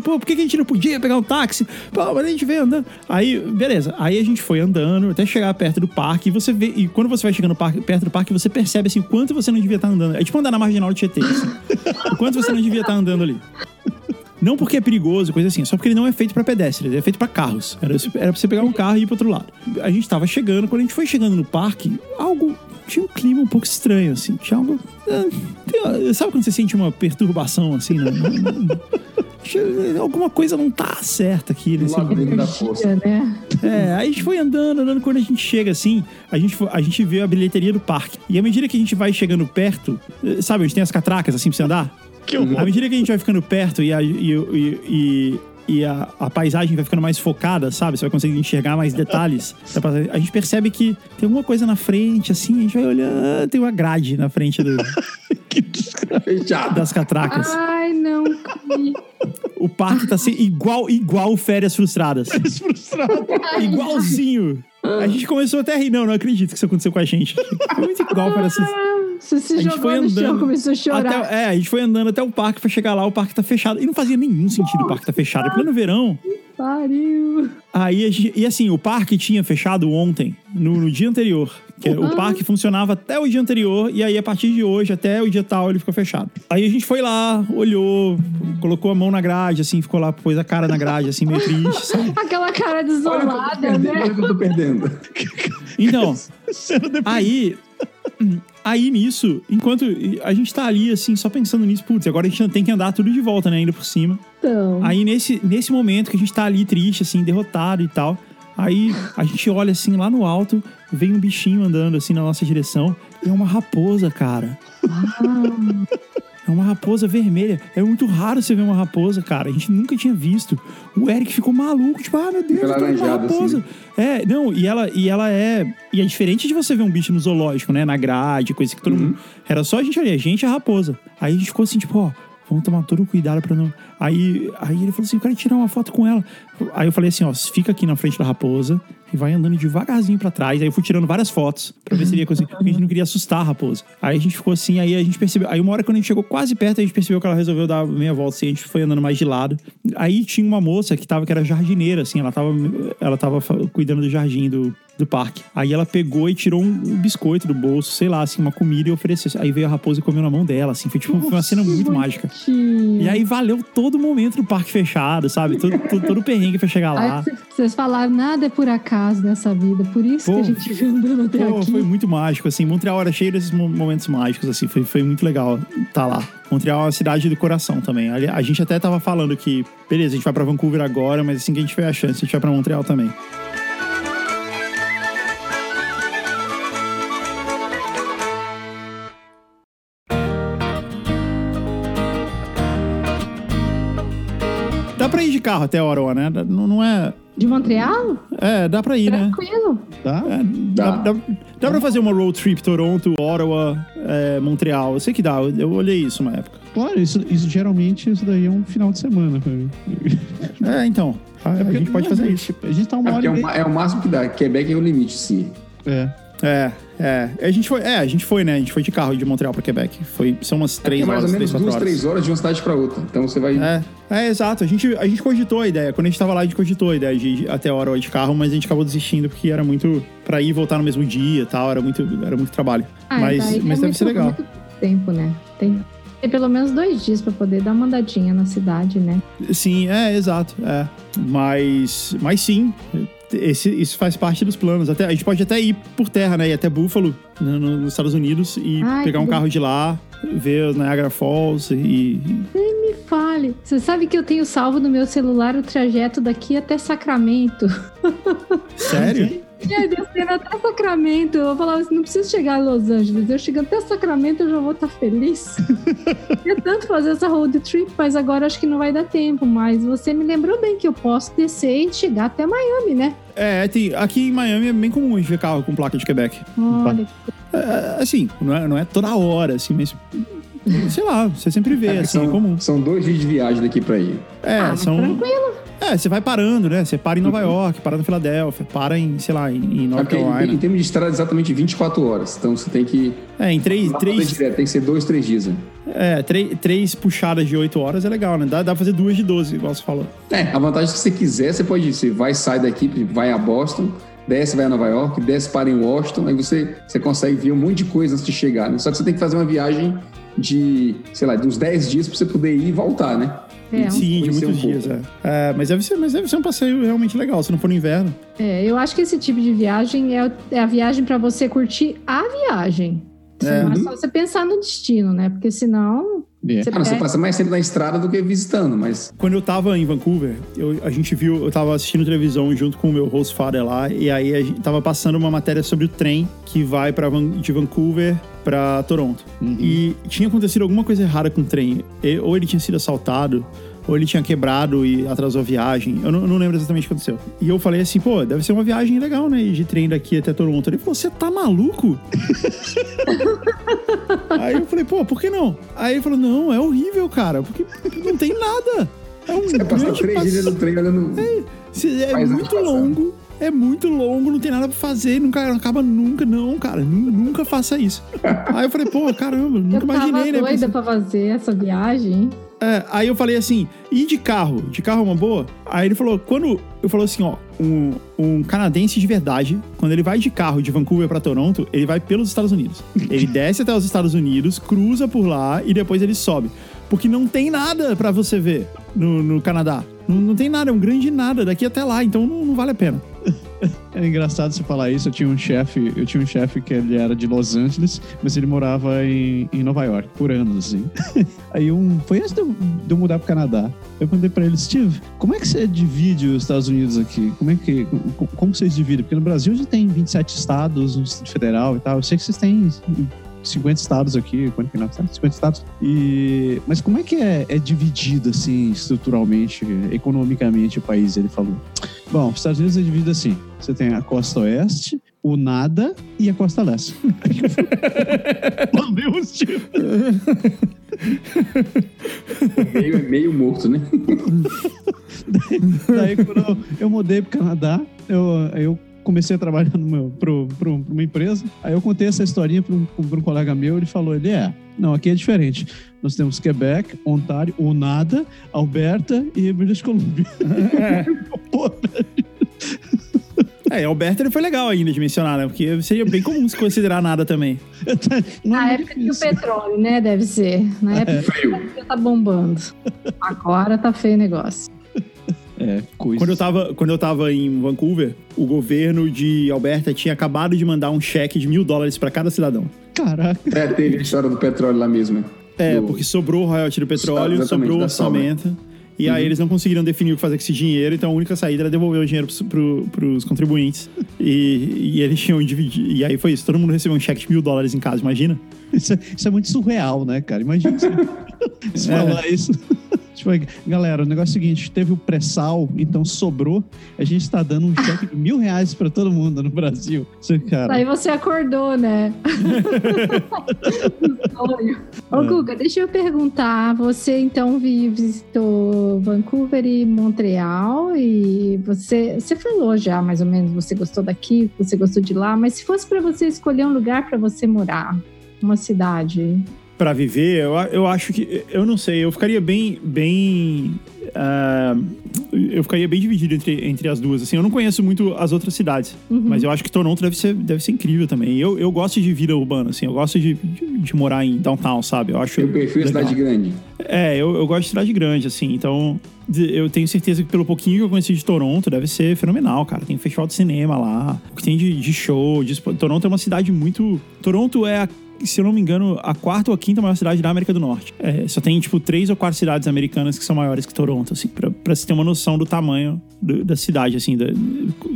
Pô, por que a gente não podia pegar um táxi? Pô, mas a gente veio andando. Aí, beleza. Aí a gente foi andando até chegar perto do parque e você vê, e quando você vai chegando perto do parque, você percebe, assim, quanto você não devia estar andando. É tipo andar na marginal do Tietê, assim. O quanto você não devia estar andando ali. Não porque é perigoso, coisa assim, só porque ele não é feito pra pedestres, ele é feito pra carros. Era, era pra você pegar um carro e ir pro outro lado. A gente tava chegando, quando a gente foi chegando no parque, algo. Tinha um clima um pouco estranho, assim. Tinha algo. uma- sabe quando você sente uma perturbação, assim? né? Alguma coisa não tá certa aqui nesse da força. né? é, aí a gente foi andando, andando. Quando a gente chega assim, a gente, a gente vê a bilheteria do parque. E à medida que a gente vai chegando perto, eh, sabe onde tem as catracas assim pra você andar? Que horror. À medida que a gente vai ficando perto e a, e, e- e- e a, a paisagem vai ficando mais focada, sabe? Você vai conseguir enxergar mais detalhes. A gente percebe que tem alguma coisa na frente, assim, a gente vai olhando, tem uma grade na frente do- Fechado. das catracas. Ai, não comi. O parque tá assim, igual, igual férias frustradas. Frustrado. Igualzinho. A gente começou até a rir. Não, não acredito que isso aconteceu com a gente. Foi muito igual para essas. Você se A gente foi no chão, andando. começou a chorar. Até, é, a gente foi andando até o parque pra chegar lá, o parque tá fechado. E não fazia nenhum sentido o parque tá fechado. É pleno verão. Pariu. Aí, a gente- e assim, o parque tinha fechado ontem, no, no dia anterior. Que o parque funcionava até o dia anterior, e aí a partir de hoje, até o dia tal, ele ficou fechado. Aí a gente foi lá, olhou, colocou a mão na grade, assim, ficou lá, pôs a cara na grade, assim, meio triste, sabe? Aquela cara Olha desolada, perdendo, né? olha que eu tô perdendo. Então. Aí, aí nisso, enquanto a gente tá ali, assim, só pensando nisso, putz, agora a gente tem que andar tudo de volta, né, ainda por cima. Então, Aí nesse, nesse momento que a gente tá ali triste, assim, derrotado e tal, aí a gente olha assim lá no alto, vem um bichinho andando assim na nossa direção, e é uma raposa, cara. É uma raposa vermelha. É muito raro você ver uma raposa, cara. A gente nunca tinha visto. O Eric ficou maluco, tipo, ah, meu Deus, vendo uma laranjado, raposa. É, não, e ela, e ela é. E é diferente de você ver um bicho no zoológico, né? Na grade, coisa que todo mundo. Era só a gente ali, a gente e a raposa. Aí a gente ficou assim, tipo, ó, vamos tomar todo o cuidado pra não. Aí, aí ele falou assim: eu quero tirar uma foto com ela. Aí eu falei assim: ó, fica aqui na frente da raposa e vai andando devagarzinho pra trás. Aí eu fui tirando várias fotos pra ver se ele ia conseguir. A gente não queria assustar a raposa. Aí a gente ficou assim, aí a gente percebeu. Aí uma hora quando a gente chegou quase perto, a gente percebeu que ela resolveu dar meia volta assim, a gente foi andando mais de lado. Aí tinha uma moça que tava, que era jardineira, assim, ela tava, ela tava cuidando do jardim do, do parque. Aí ela pegou e tirou um, um biscoito do bolso, sei lá, assim, uma comida e ofereceu. Aí veio a raposa e comeu na mão dela, assim, foi tipo foi uma cena muito mágica. E aí valeu todo o momento do parque fechado, sabe? Todo, todo, todo o perrengue pra chegar lá. Aí vocês falaram, nada é por acaso nessa vida, por isso Pô, que a gente veio andando até Pô, aqui. foi muito mágico, assim. Montreal era cheio desses mo- momentos mágicos, assim. Foi, foi muito legal estar lá. Montreal é uma cidade do coração também. A, gente até tava falando que, beleza, a gente vai pra Vancouver agora, mas assim que a gente tiver a chance, a gente vai pra Montreal também. Dá pra ir de carro até Ottawa, né? Não, não é... De Montreal? É, dá pra ir, né? Tranquilo. É, dá, Dá. dá, dá pra fazer uma road trip Toronto, Ottawa, é, Montreal. Eu sei que dá, eu, eu olhei isso uma época. Claro, isso, isso geralmente isso daí é um final de semana pra mim. É, então. A, a gente pode fazer isso. A gente tá uma É, hora é, o, meia. ma- é o máximo que dá. Quebec é o limite, sim. É. É, é. A gente foi, é, a gente foi, né? A gente foi de carro de Montreal pra Quebec. Foi, são umas É três mais horas, ou três, menos quatro duas, horas. três horas de uma cidade pra outra. Então você vai. É, é, exato. A gente, a gente cogitou a ideia. Quando a gente tava lá, a gente cogitou a ideia de ir até a hora de carro, mas a gente acabou desistindo porque era muito pra ir e voltar no mesmo dia e tal. Era muito, era muito trabalho. Ah, mas daí mas é deve muito- ser legal. muito tempo, né? Tem, tem pelo menos dois dias pra poder dar uma andadinha na cidade, né? Sim, é, exato. É. Mas, mas sim, esse, isso faz parte dos planos. Até, a gente pode até ir por terra, né? Ir até Buffalo, no- no- nos Estados Unidos, e Ai, pegar um carro de lá, ver os Niagara Falls e. Me fale. Você sabe que eu tenho salvo no meu celular o trajeto daqui até Sacramento. Sério? E aí, descendo até Sacramento, eu falava assim, não preciso chegar a Los Angeles. Eu chegando até Sacramento, eu já vou estar feliz. Queria tanto fazer essa road trip, mas agora acho que não vai dar tempo. Mas você me lembrou bem que eu posso descer e chegar até Miami, né? É, tem, aqui em Miami é bem comum ver carro com placa de Quebec. Olha, É, assim, não é, não é toda hora, assim, mas. Sei lá, você sempre vê, É, assim, é são, comum. são dois dias de viagem daqui pra ir. É, ah, são. tranquilo. É, você vai parando, né? Você para em Nova York, para na Filadélfia, para em, sei lá, em, em É North porque em, em Carolina. termos de estrada, exatamente 24 horas. Então você tem que. É, em três, três, direto, tem que ser dois, três dias. Né? é, três, três puxadas de oito horas é legal, né? Dá, dá pra fazer duas de 12, igual você falou. É, a vantagem é que se você quiser, você pode ir. Você vai, sai daqui, vai a Boston, desce, vai a Nova York, desce, para em Washington, aí você, você consegue ver um monte de coisa antes de chegar, né? Só que você tem que fazer uma viagem de, sei lá, de uns 10 dias pra você poder ir e voltar, né? É, Sim, de muitos um dias, é. É, mas, deve ser, mas deve ser um passeio realmente legal, se não for no inverno. é, eu acho que esse tipo de viagem é, é a viagem pra você curtir a viagem. É. Não é só você pensar no destino, né? Porque senão É. você Ah, você passa mais tempo na estrada do que visitando, mas Quando eu tava em Vancouver, eu- a gente viu, eu tava assistindo televisão junto com o meu host father lá, e aí a gente tava passando uma matéria sobre o trem que vai para de Vancouver pra Toronto. E tinha acontecido alguma coisa errada com o trem. Ou ele tinha sido assaltado, ou ele tinha quebrado e atrasou a viagem. Eu não, não lembro exatamente o que aconteceu. E eu falei assim, pô, deve ser uma viagem legal, né? De trem daqui até Toronto. Ele falou, você tá maluco? Aí eu falei, pô, por que não? Aí ele falou, não, é horrível, cara, porque não tem nada. É um você passa grande três passe- dias no trem olhando. se- É Faz muito longo. É muito longo, não tem nada pra fazer, nunca não acaba nunca, não, cara. nu- Nunca faça isso. Aí eu falei, pô, caramba, nunca eu tava imaginei, né? doida pra fazer essa viagem. É, aí eu falei assim, e de carro? De carro é uma boa? Aí ele falou, quando. Eu falou assim, ó, um, um canadense de verdade, quando ele vai de carro de Vancouver pra Toronto, ele vai pelos Estados Unidos. Ele desce até os Estados Unidos, cruza por lá e depois ele sobe. Porque não tem nada pra você ver no, no Canadá. Não, não tem nada, é um grande nada daqui até lá, então não, não vale a pena. É engraçado você falar isso. Eu tinha um chefe, eu tinha um chefe que ele era de Los Angeles, mas ele morava em, em Nova York por anos, assim. Aí um, foi antes de eu, de eu mudar pro Canadá. Eu perguntei pra ele, Steve, como é que você divide os Estados Unidos aqui? Como é que, como, como vocês dividem? Porque no Brasil gente tem 27 estados, um Distrito Federal e tal. Eu sei que vocês têm 50 estados aqui, 49 estados, 50 estados. E, mas como é que é, é dividido, assim, estruturalmente, economicamente o país? Ele falou. Bom, os Estados Unidos é dividido assim. Você tem a costa oeste, o nada e a costa leste. Valeu, Steve. meio, meio morto, né? Daí, quando eu, eu mudei pro Canadá, eu, eu comecei a trabalhar pro, pro, pra uma empresa. Aí eu contei essa historinha para um, pra um colega meu. Ele falou: ele é, não, aqui é diferente. Nós temos Quebec, Ontário, o Nada, Alberta e British Columbia. Pô, É, Alberta ele foi legal ainda de mencionar, né? Porque seria bem comum se considerar nada também. não Na é época que o petróleo, né? Deve ser. Na época Frio. que tá bombando. Agora tá feio o negócio. É, coisa. Quando eu, tava, quando eu tava em Vancouver, o governo de Alberta tinha acabado de mandar um cheque de mil dólares pra cada cidadão. Caraca. É, teve a história do petróleo lá mesmo. né? É, Do- porque sobrou o royalty do petróleo, sobrou o orçamento. E aí eles não conseguiram definir o que fazer com esse dinheiro, então a única saída era devolver o dinheiro pros, pro, pros contribuintes. E, e eles tinham dividido. E aí foi isso, todo mundo recebeu um cheque de mil dólares em casa, imagina? Isso é, isso é muito surreal, né, cara? Imagina você, você É. falar isso. Tipo, galera, o negócio é o seguinte: teve o pré-sal, então sobrou. A gente tá dando um cheque de mil reais pra todo mundo no Brasil. Isso, cara. Aí você acordou, né? Ô, É. Guga, deixa eu perguntar. Você então vi- visitou Vancouver e Montreal e você, você falou já mais ou menos, você gostou daqui, você gostou de lá, mas se fosse pra você escolher um lugar pra você morar, uma cidade, Pra viver, eu, eu acho que. Eu não sei, eu ficaria bem. bem ah, eu ficaria bem dividido entre, entre as duas. Assim, eu não conheço muito as outras cidades, Uhum. mas eu acho que Toronto deve ser, deve ser incrível também. Eu, eu gosto de vida urbana, assim, eu gosto de, de, de morar em downtown, sabe? Eu acho. Eu prefiro legal. cidade grande. É, eu, eu gosto de cidade grande, assim, então eu tenho certeza que pelo pouquinho que eu conheci de Toronto, deve ser fenomenal, cara. Tem um festival de cinema lá, o que tem de, de show. de Toronto é uma cidade muito. Toronto é a. Se eu não me engano, a quarta ou a quinta maior cidade da América do Norte. É, só tem, tipo, três ou quatro cidades americanas que são maiores que Toronto, assim, pra, pra se ter uma noção do tamanho do- da cidade, assim. da-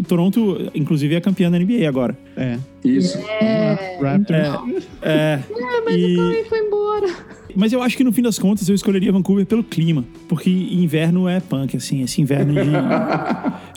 Toronto, inclusive, é campeã da NBA agora. É. Isso. Raptors. É. mas e- o Chloe foi. Mas eu acho que no fim das contas eu escolheria Vancouver pelo clima. Porque inverno é punk, assim, esse inverno de.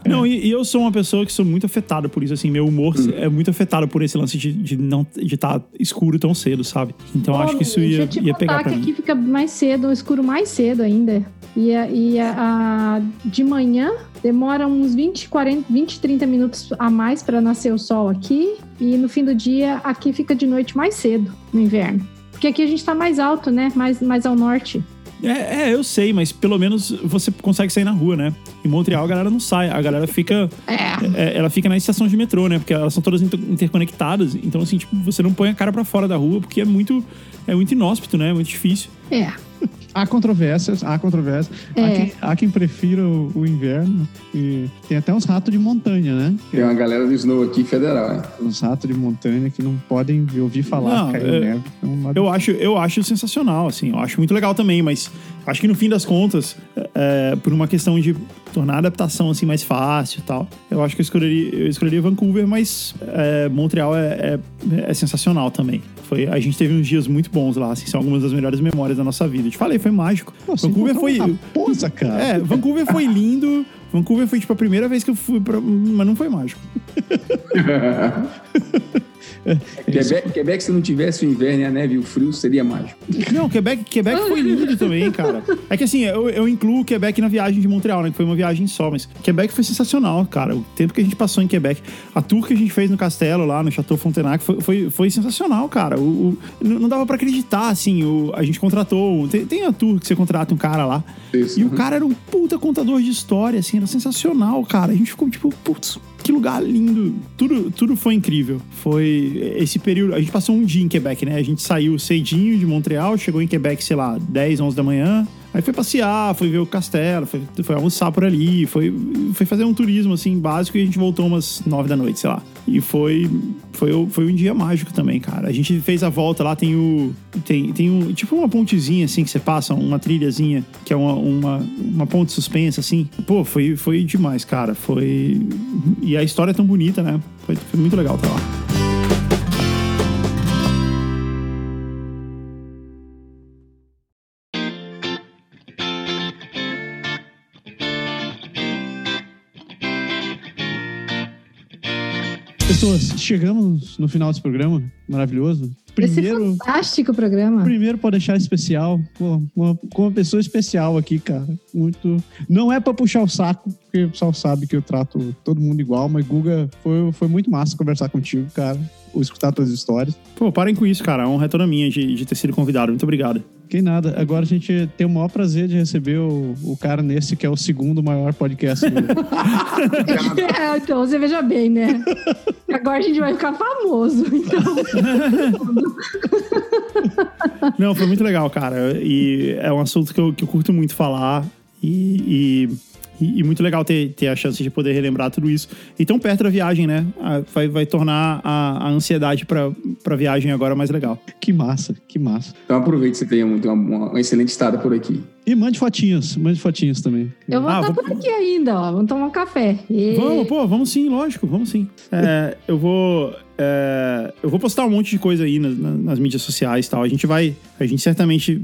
não, e, e eu sou uma pessoa que sou muito afetada por isso, assim, meu humor é muito afetado por esse lance de, de não de estar escuro tão cedo, sabe? Então eu acho que isso ia, eu te ia pegar pra que mim. aqui fica mais cedo, escuro mais cedo ainda. E, a, e a, a- de manhã demora uns 20, 40, 20, 30 minutos a mais para nascer o sol aqui. E no fim do dia, aqui fica de noite mais cedo no inverno. Porque aqui a gente tá mais alto, né? Mais, mais ao norte. É, é, eu sei, mas pelo menos você consegue sair na rua, né? Em Montreal a galera não sai, a galera fica. É. é, ela fica na estação de metrô, né? Porque elas são todas inter- interconectadas. Então, assim, tipo, você não põe a cara pra fora da rua porque é muito. É muito inóspito, né? É muito difícil. É. Há controvérsias, há controvérsias. Há, É. quem, há quem prefira o, o inverno. E tem até uns ratos de montanha, né? Tem uma galera do Snow aqui federal, é. Uns ratos de montanha que não podem ouvir falar Não, caiu é- neve. Então, Eu acho, eu acho sensacional, assim. Eu acho muito legal também, mas acho que no fim das contas, é, por uma questão de tornar a adaptação assim mais fácil e tal, eu acho que eu escolheria, eu escolheria Vancouver, mas é, Montreal é, é, é sensacional também. Foi, a gente teve uns dias muito bons lá, assim, são algumas das melhores memórias da nossa vida. Eu te falei, foi mágico. Pô, você Vancouver foi. uma raposa, cara. É, Vancouver foi lindo. Vancouver foi tipo a primeira vez que eu fui pra. Mas não foi mágico. Quebec, Quebec, se não tivesse o inverno e a neve e o frio, seria mágico. Não, Quebec, Quebec foi lindo também, cara. É que assim, eu, eu incluo o Quebec na viagem de Montreal, né? Que foi uma viagem só, mas Quebec foi sensacional, cara. O tempo que a gente passou em Quebec. A tour que a gente fez no castelo lá, no Chateau Frontenac, foi, foi, foi sensacional, cara. O, o- não dava pra acreditar, assim. O, a gente contratou. Tem, tem a tour que você contrata um cara lá. Isso. E o cara era um puta contador de história, assim, era sensacional, cara. A gente ficou tipo, putz, que lugar lindo. Tudo, tudo foi incrível. Foi esse período. A gente passou um dia em Quebec, né? A gente saiu cedinho de Montreal, chegou em Quebec, sei lá, 10, 11 da manhã. Aí foi passear, foi ver o castelo, foi, foi almoçar por ali, foi, foi fazer um turismo assim básico e a gente voltou umas 9 da noite, sei lá. E foi, foi, foi um dia mágico também, cara. A gente fez a volta lá, tem o. Tem, tem um. Tipo uma pontezinha assim que você passa, uma trilhazinha, que é uma, uma, uma ponte suspensa, assim. Pô, foi, foi demais, cara. Foi. E a história é tão bonita, né? Foi, foi muito legal estar lá. Pessoas, chegamos no final desse programa maravilhoso. Esse Primeiro, fantástico programa. primeiro pode deixar especial, pô, uma, com uma pessoa especial aqui, cara. Muito. Não é pra puxar o saco, porque o pessoal sabe que eu trato todo mundo igual, mas Guga, foi, foi muito massa conversar contigo, cara. Escutar tuas histórias. Pô, parem com isso, cara. É toda minha de, de ter sido convidado. Muito obrigado. Que nada. Agora a gente tem o maior prazer de receber o, o cara nesse que é o segundo maior podcast do, É, então, você veja bem, né? Agora a gente vai ficar famoso. Então, Não, foi muito legal, cara. E é um assunto que eu, que eu curto muito falar. E, e, e muito legal ter, ter a chance de poder relembrar tudo isso. E tão perto da viagem, né? Vai, vai tornar a, a ansiedade pra, pra viagem agora mais legal. Que massa, que massa. Então aproveite que você tenha uma, uma, uma excelente estada por aqui. E mande fotinhos, mande fotinhos também. eu vou Ah, estar vou- por aqui ainda, ó. Vamos tomar um café. E- Vamos, pô, vamos sim, lógico, vamos sim. É, eu vou. É, eu vou postar um monte de coisa aí nas, nas mídias sociais e tal. A gente vai. A gente certamente.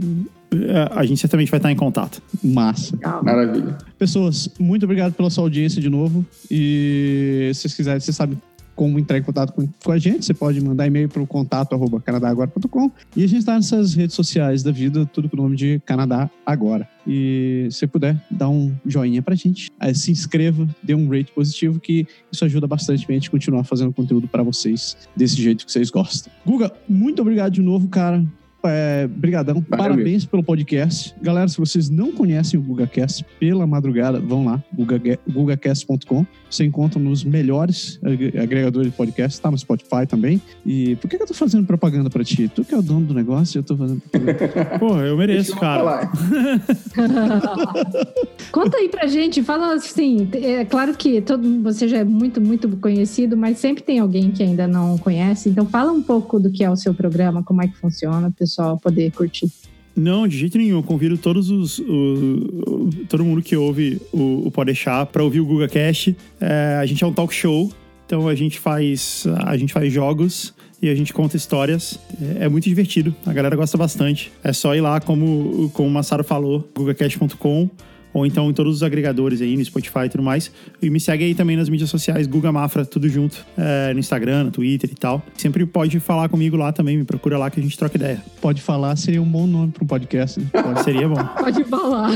é, A gente certamente vai estar em contato. Massa. Legal. Maravilha. Pessoas, muito obrigado pela sua audiência de novo. E se vocês quiserem, vocês sabem como entrar em contato com, com a gente. Você pode mandar e-mail para o contato arroba canadagora.com. E a gente está nessas redes sociais da vida, tudo com o nome de Canadá Agora. E se puder, dá um joinha pra gente. Aí, se inscreva, dê um rate positivo, que isso ajuda bastante a gente continuar fazendo conteúdo para vocês desse jeito que vocês gostam. Guga, muito obrigado de novo, cara. É, brigadão. Parabéns pelo podcast. Galera, se vocês não conhecem o GugaCast, pela madrugada, vão lá, guga- gugacast.com. Você encontra nos melhores ag- agregadores de podcast, tá no Spotify também. E por que, que eu tô fazendo propaganda pra ti? Tu que é o dono do negócio, eu tô fazendo Pô, eu mereço, eu cara. Conta aí pra gente, fala assim, é claro que todo, você já é muito, muito conhecido, mas sempre tem alguém que ainda não conhece, então fala um pouco do que é o seu programa, como é que funciona, o pessoal poder curtir. Não, de jeito nenhum. Eu convido todos os. o- todo mundo que ouve o, o Podeixar pra ouvir o GugaCast. É, a gente é um talk show, então a gente faz. A gente faz jogos e a gente conta histórias. É, é muito divertido, a galera gosta bastante. É só ir lá, como, como o Massaro falou, gugacast.com. Ou então em todos os agregadores aí, no Spotify e tudo mais. E me segue aí também nas mídias sociais, Guga Mafra, tudo junto. é, no Instagram, no Twitter e tal. Sempre pode falar comigo lá também, me procura lá que a gente troca ideia. Pode falar, seria um bom nome para um podcast. Né? Pode ser. Seria bom. Pode falar.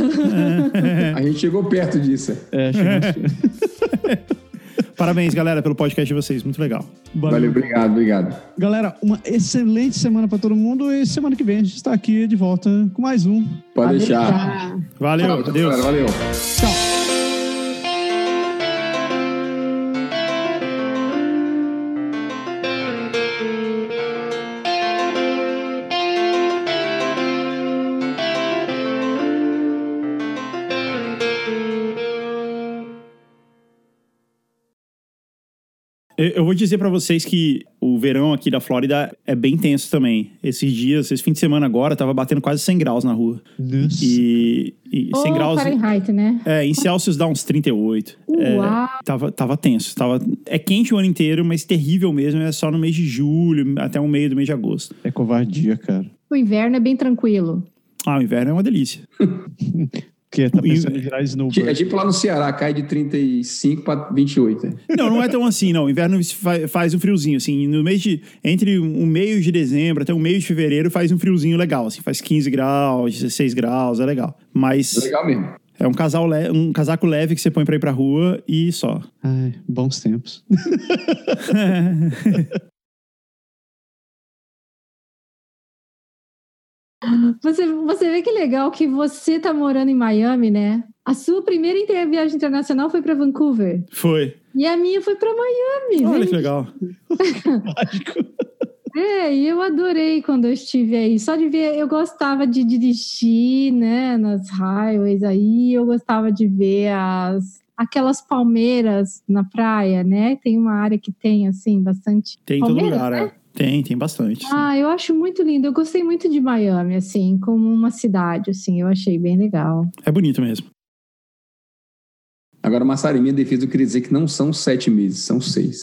A gente chegou perto disso. É, chega- Parabéns, galera, pelo podcast de vocês. Muito legal. Valeu, obrigado, obrigado. Galera, uma excelente semana para todo mundo e semana que vem a gente está aqui de volta com mais um. Pode deixar. Valeu, Tchau, adeus. galera, Valeu. Eu eu vou dizer pra vocês que o verão aqui da Flórida é bem tenso também. Esses dias, esse fim de semana agora, tava batendo quase 100 graus na rua. Nossa. E, e 100 Ou graus. Fahrenheit, né? É, em Celsius dá uns 38. É, Uau! tava, tava tenso. Tava, é quente o ano inteiro, mas terrível mesmo. É só no mês de julho, até o meio do mês de agosto. É covardia, cara. O inverno é bem tranquilo. Ah, o inverno é uma delícia. Porque tá pensando em virar É snowbird. tipo lá no Ceará, cai de 35 para 28. né? Não, não é tão assim, não. O inverno fa- faz um friozinho, assim. No mês de. Entre o meio de dezembro até o meio de fevereiro faz um friozinho legal, assim. Faz 15 graus, 16 graus, é legal. Mas Legal mesmo. é um, casal le- um casaco leve que você põe pra ir pra rua e só. Ai, bons tempos. Você, você vê que legal que você tá morando em Miami, né? A sua primeira viagem internacional foi para Vancouver. Foi. E a minha foi para Miami. Olha né? que legal. Mágico. É, e eu adorei quando eu estive aí. Só de ver, eu gostava de dirigir, né, nas highways aí, eu gostava de ver as aquelas palmeiras na praia, né? Tem uma área que tem assim bastante Tem em todo lugar, né? é. Tem, tem bastante. sim. Ah, eu acho muito lindo. Eu gostei muito de Miami, assim, como uma cidade, assim. Eu achei bem legal. É bonito mesmo. Agora, Massari, minha defesa, eu queria dizer que não são sete meses, são seis.